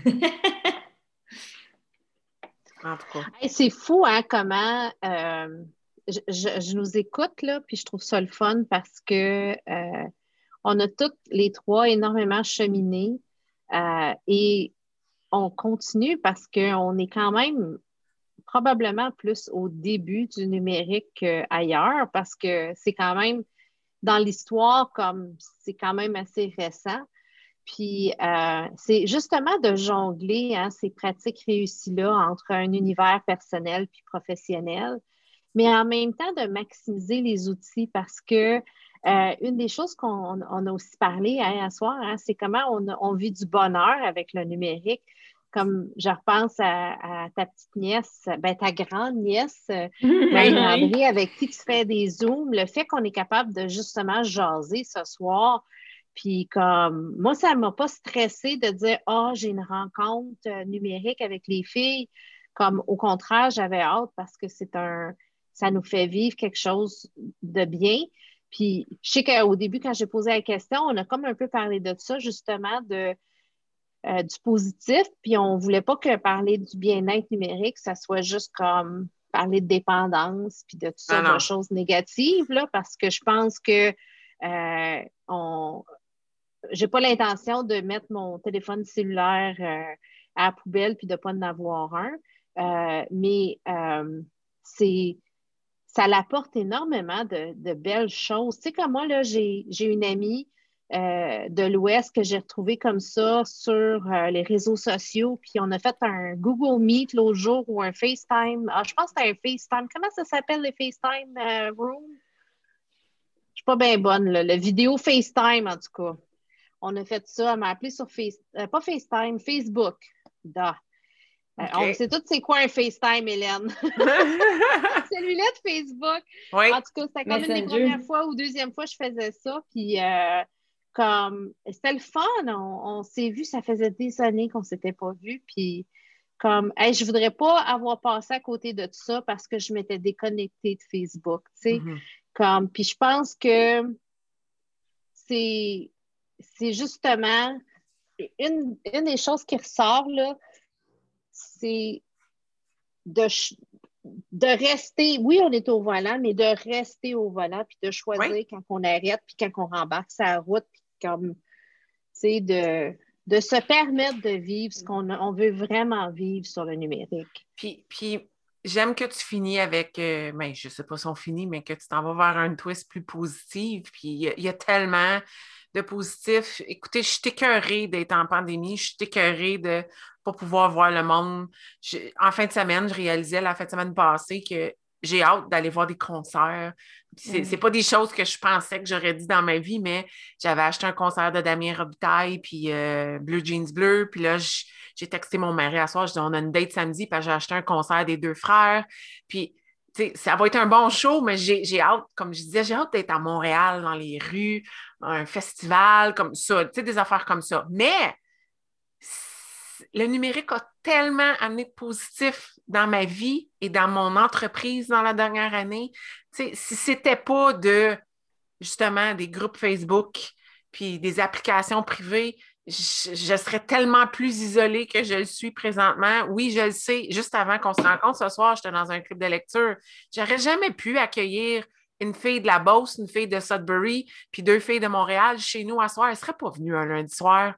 en tout cas. c'est fou, hein, comment euh, je, nous écoute, là, puis je trouve ça le fun parce que euh, on a toutes les trois énormément cheminé et on continue parce qu'on est quand même probablement plus au début du numérique qu'ailleurs parce que c'est quand même dans l'histoire comme c'est quand même assez récent. Puis euh, c'est justement de jongler hein, ces pratiques réussies-là entre un univers personnel puis professionnel, mais en même temps de maximiser les outils parce que euh, une des choses qu'on a aussi parlé hein, à soir, hein, c'est comment on, on, vit du bonheur avec le numérique comme je repense à, ta petite nièce, ben, ta grande nièce, euh, Marie-André, avec qui tu fais des zooms, le fait qu'on est capable de justement jaser ce soir, puis comme moi, ça ne m'a pas stressé de dire Ah, oh, j'ai une rencontre euh, numérique avec les filles. Comme au contraire, j'avais hâte parce que c'est un ça nous fait vivre quelque chose de bien. Puis je sais qu'au début, quand j'ai posé la question, on a comme un peu parlé de ça, justement, de euh, du positif, puis on ne voulait pas que parler du bien-être numérique, ça soit juste comme parler de dépendance, puis de toutes sortes de choses négatives, là, parce que je pense que euh, on... j'ai pas l'intention de mettre mon téléphone cellulaire euh, à la poubelle puis de ne pas en avoir un. Mais c'est ça l'apporte énormément de, de, belles choses. Tu sais, comme moi, là, j'ai une amie euh, de l'Ouest que j'ai retrouvé comme ça sur euh, les réseaux sociaux. Puis on a fait un Google Meet l'autre jour ou un FaceTime. Ah, je pense que c'était un FaceTime. Comment ça s'appelle, les FaceTime euh, Room? Je suis pas bien bonne, là. le vidéo FaceTime en tout cas. On a fait ça, elle m'a appelé sur Face, pas FaceTime, Facebook. on sait tous c'est quoi un FaceTime, Hélène. Celui-là de Facebook. En tout cas, c'était comme une des premières fois ou deuxième fois que je faisais ça. Puis comme c'était le fun, on, s'est vu, ça faisait des années qu'on ne s'était pas vu, puis comme hey, je voudrais pas avoir passé à côté de tout ça parce que je m'étais déconnectée de Facebook, tu sais. Mm-hmm. Comme puis je pense que c'est c'est justement une, des choses qui ressort là, c'est de, de rester, oui, on est au volant, mais de rester au volant, puis de choisir quand on arrête, puis quand on rembarque sa route, puis comme, de, de se permettre de vivre ce qu'on on veut vraiment vivre sur le numérique. Puis, puis j'aime que tu finis avec, euh, ben, je ne sais pas si on finit, mais que tu t'en vas vers un twist plus positif. Puis il y, a tellement de positifs. Écoutez, je suis écœurée d'être en pandémie, je suis écœurée de ne pas pouvoir voir le monde. en fin de semaine, je réalisais la fin de semaine passée que j'ai hâte d'aller voir des concerts. C'est n'est pas des choses que je pensais que j'aurais dit dans ma vie, mais j'avais acheté un concert de Damien Robitaille, puis euh, Blue Jeans Bleu, puis là, j'ai texté mon mari à soir, je dis on a une date samedi, puis j'ai acheté un concert des deux frères, puis ça va être un bon show, mais j'ai hâte, comme je disais, j'ai hâte d'être à Montréal, dans les rues, un festival comme ça, des affaires comme ça. Mais le numérique a tellement amené de positif dans ma vie et dans mon entreprise dans la dernière année. si ce n'était pas de justement des groupes Facebook puis des applications privées, je, serais tellement plus isolée que je le suis présentement. Oui, je le sais. Juste avant qu'on se rencontre ce soir, j'étais dans un club de lecture. J'aurais jamais pu accueillir une fille de la Beauce, une fille de Sudbury, puis deux filles de Montréal chez nous à soir. Elles ne seraient pas venues un lundi soir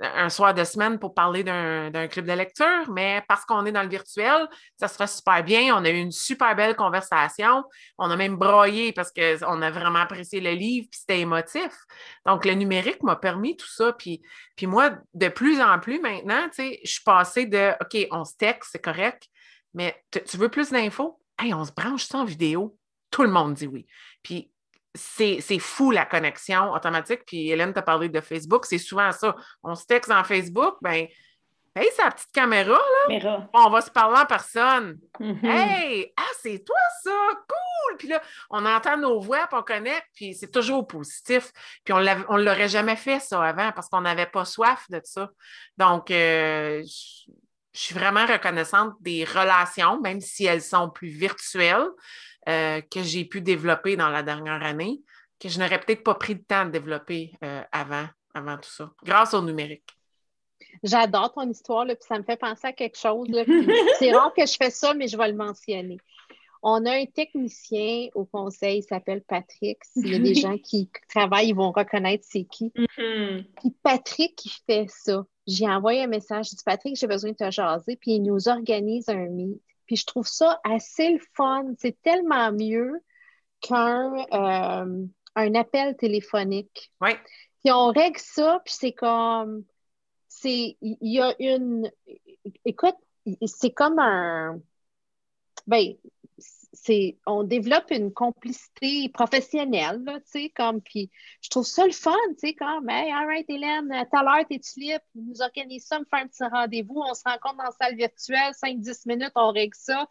un soir de semaine pour parler d'un club de lecture, mais parce qu'on est dans le virtuel, ça serait super bien. On a eu une super belle conversation. On a même broyé parce qu'on a vraiment apprécié le livre, puis c'était émotif. Donc, le numérique m'a permis tout ça. Puis, moi, de plus en plus maintenant, je suis passée de OK, on se texte, c'est correct, mais tu veux plus d'infos? Hey, on se branche ça en vidéo. Tout le monde dit oui. Puis c'est fou la connexion automatique. Puis Hélène t'a parlé de Facebook, c'est souvent ça. On se texte en Facebook, ben Hey, sa petite caméra, là. on va se parler en personne. Mm-hmm. Hey, ah, c'est toi ça, cool! Puis là, on entend nos voix, puis on connecte, puis c'est toujours positif. Puis on ne l'aurait jamais fait, ça, avant, parce qu'on n'avait pas soif de ça. Donc, euh, je suis vraiment reconnaissante des relations, même si elles sont plus virtuelles. Euh, que j'ai pu développer dans la dernière année, que je n'aurais peut-être pas pris le temps de développer euh, avant, avant tout ça, grâce au numérique. J'adore ton histoire, là, puis ça me fait penser à quelque chose. C'est rare que je fais ça, mais je vais le mentionner. On a un technicien au conseil, il s'appelle Patrick. S'il y a des gens qui travaillent, ils vont reconnaître c'est qui. Mm-hmm. Puis Patrick, il fait ça. J'ai envoyé un message, je dis Patrick, j'ai besoin de te jaser, puis il nous organise un meet. Puis je trouve ça assez le fun. C'est tellement mieux qu'un euh, un appel téléphonique. Oui. Puis on règle ça, puis c'est comme. C'est. Il y a une. Écoute, c'est comme un. Ben, c'est, on développe une complicité professionnelle, tu sais, comme, puis je trouve ça le fun, tu sais, comme, hey, all right, Hélène, à telle heure, t'es-tu libre? nous organise ça, me faire un petit rendez-vous, on se rencontre dans la salle virtuelle, 5-10 minutes, on règle ça.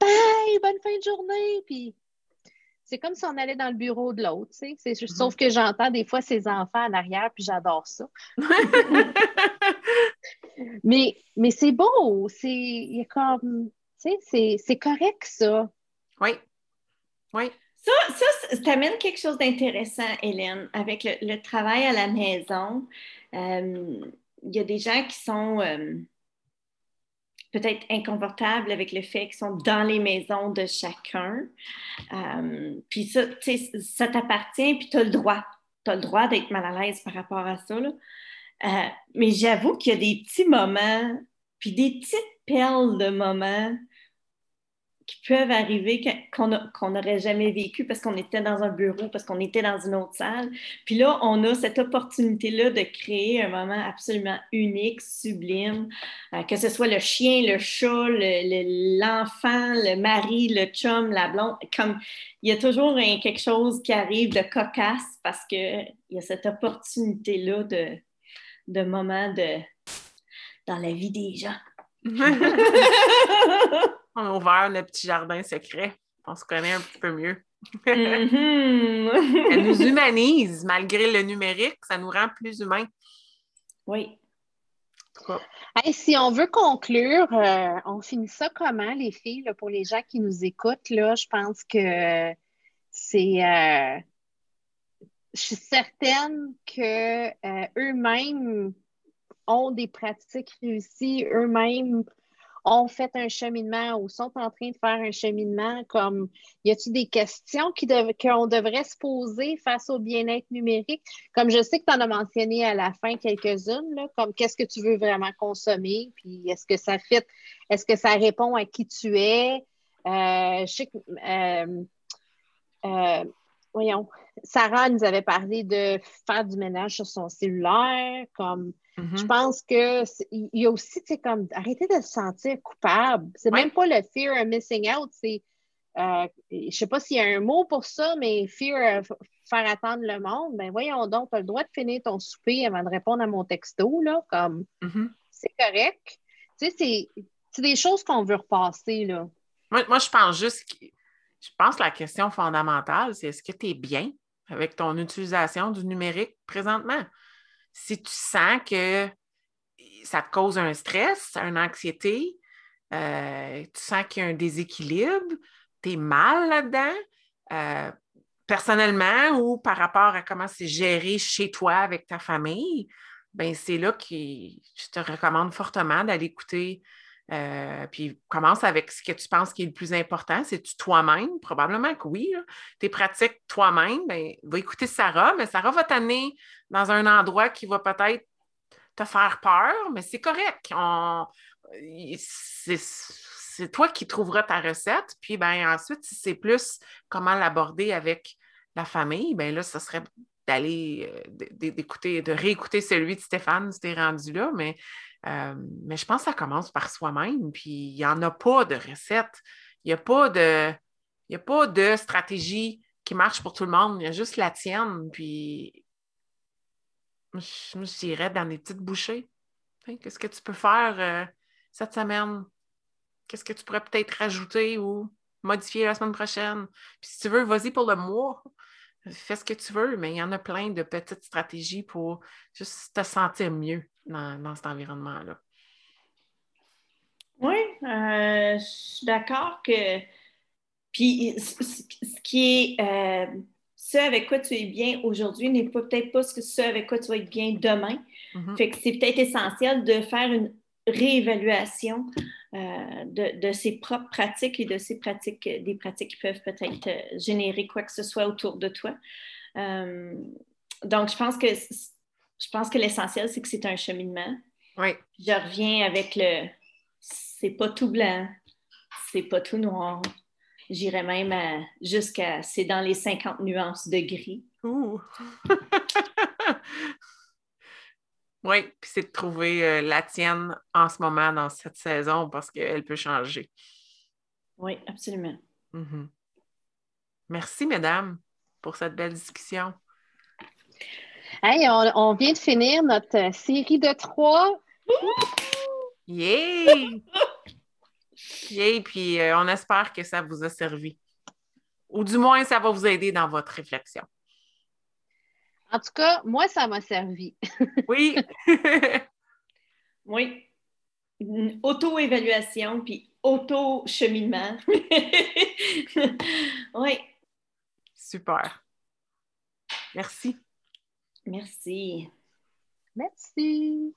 Bye, bonne fin de journée, puis c'est comme si on allait dans le bureau de l'autre, tu sais, sauf que j'entends des fois ses enfants en arrière, puis j'adore ça. mais mais c'est beau, c'est, comme, tu sais, c'est correct, ça. Oui. Oui. Ça, ça, t'amène quelque chose d'intéressant, Hélène, avec le, travail à la maison. Euh, il y a des gens qui sont euh, peut-être inconfortables avec le fait qu'ils sont dans les maisons de chacun. Euh, puis ça, ça t'appartient, puis tu as le droit. Tu as le droit d'être mal à l'aise par rapport à ça. mais j'avoue qu'il y a des petits moments, puis des petites perles de moments qui peuvent arriver qu'on n'aurait jamais vécu parce qu'on était dans un bureau, parce qu'on était dans une autre salle. Puis là, on a cette opportunité-là de créer un moment absolument unique, sublime, euh, que ce soit le chien, le chat, l'enfant, le, mari, le chum, la blonde. Comme il y a toujours quelque chose qui arrive de cocasse parce qu'il y a cette opportunité-là de, de moment de, dans la vie des gens. On a ouvert le petit jardin secret. On se connaît un petit peu mieux. Mm-hmm. Elle nous humanise malgré le numérique, ça nous rend plus humains. Oui. si on veut conclure, euh, on finit ça comment, les filles, pour les gens qui nous écoutent? Là, je pense que c'est. Euh, je suis certaine qu'eux-mêmes ont des pratiques réussies, eux-mêmes ont fait un cheminement ou sont en train de faire un cheminement, comme y a-t-il des questions qu'on devrait se poser face au bien-être numérique? Comme je sais que tu en as mentionné à la fin quelques-unes, comme qu'est-ce que tu veux vraiment consommer, puis est-ce que ça fit, est-ce que ça répond à qui tu es? Euh, je sais que, euh, euh, voyons, Sarah nous avait parlé de faire du ménage sur son cellulaire, comme je mm-hmm. pense que il y a aussi, tu sais, comme arrêter de se sentir coupable. C'est même pas le fear of missing out, c'est euh, je sais pas s'il y a un mot pour ça, mais fear of faire attendre le monde. Ben voyons donc, tu as le droit de finir ton souper avant de répondre à mon texto, là, comme mm-hmm. c'est correct. Tu sais, c'est des choses qu'on veut repasser, là. Moi, moi je pense juste que je pense que la question fondamentale, c'est est-ce que tu es bien avec ton utilisation du numérique présentement? Si tu sens que ça te cause un stress, une anxiété, euh, tu sens qu'il y a un déséquilibre, tu es mal là-dedans, euh, personnellement ou par rapport à comment c'est géré chez toi avec ta famille, ben c'est là que je te recommande fortement d'aller écouter euh, puis commence avec ce que tu penses qui est le plus important. C'est-tu toi-même? Probablement que oui. Tes pratiques toi-même, ben, va écouter Sarah, mais Sarah va t'amener dans un endroit qui va peut-être te faire peur, mais c'est correct. C'est toi qui trouveras ta recette. Puis ben, ensuite, si c'est plus comment l'aborder avec la famille, ben là, ce serait d'aller euh, d'écouter, de réécouter celui de Stéphane tu rendu là, mais euh, mais je pense que ça commence par soi-même, puis il n'y en a pas de recette. Il n'y a, pas de, a pas de stratégie qui marche pour tout le monde. Il y a juste la tienne. Puis je me dirais dans des petites bouchées. Hein, qu'est-ce que tu peux faire euh, cette semaine? Qu'est-ce que tu pourrais peut-être rajouter ou modifier la semaine prochaine? Puis si tu veux, vas-y pour le mois. Fais ce que tu veux, mais il y en a plein de petites stratégies pour juste te sentir mieux dans, cet environnement-là. Oui, euh, je suis d'accord que Puis ce qui est euh, ce avec quoi tu es bien aujourd'hui n'est peut-être pas ce avec quoi tu vas être bien demain. Mm-hmm. Fait que c'est peut-être essentiel de faire une réévaluation euh, de, ses propres pratiques et de ses pratiques, des pratiques qui peuvent peut-être euh, générer quoi que ce soit autour de toi. Euh, donc, je pense que je pense que l'essentiel, c'est que c'est un cheminement. Oui. Je reviens avec le c'est pas tout blanc, c'est pas tout noir. J'irais même jusqu'à c'est dans les 50 nuances de gris. Ouh. Oui, puis c'est de trouver euh, la tienne en ce moment dans cette saison parce qu'elle peut changer. Oui, absolument. Mm-hmm. Merci, mesdames, pour cette belle discussion. Hey, on, vient de finir notre euh, série de trois. Yay! Yay! Puis euh, on espère que ça vous a servi. Ou du moins, ça va vous aider dans votre réflexion. En tout cas, moi, ça m'a servi. oui. oui. Auto-évaluation, puis auto-cheminement. oui. Super. Merci. Merci. Merci.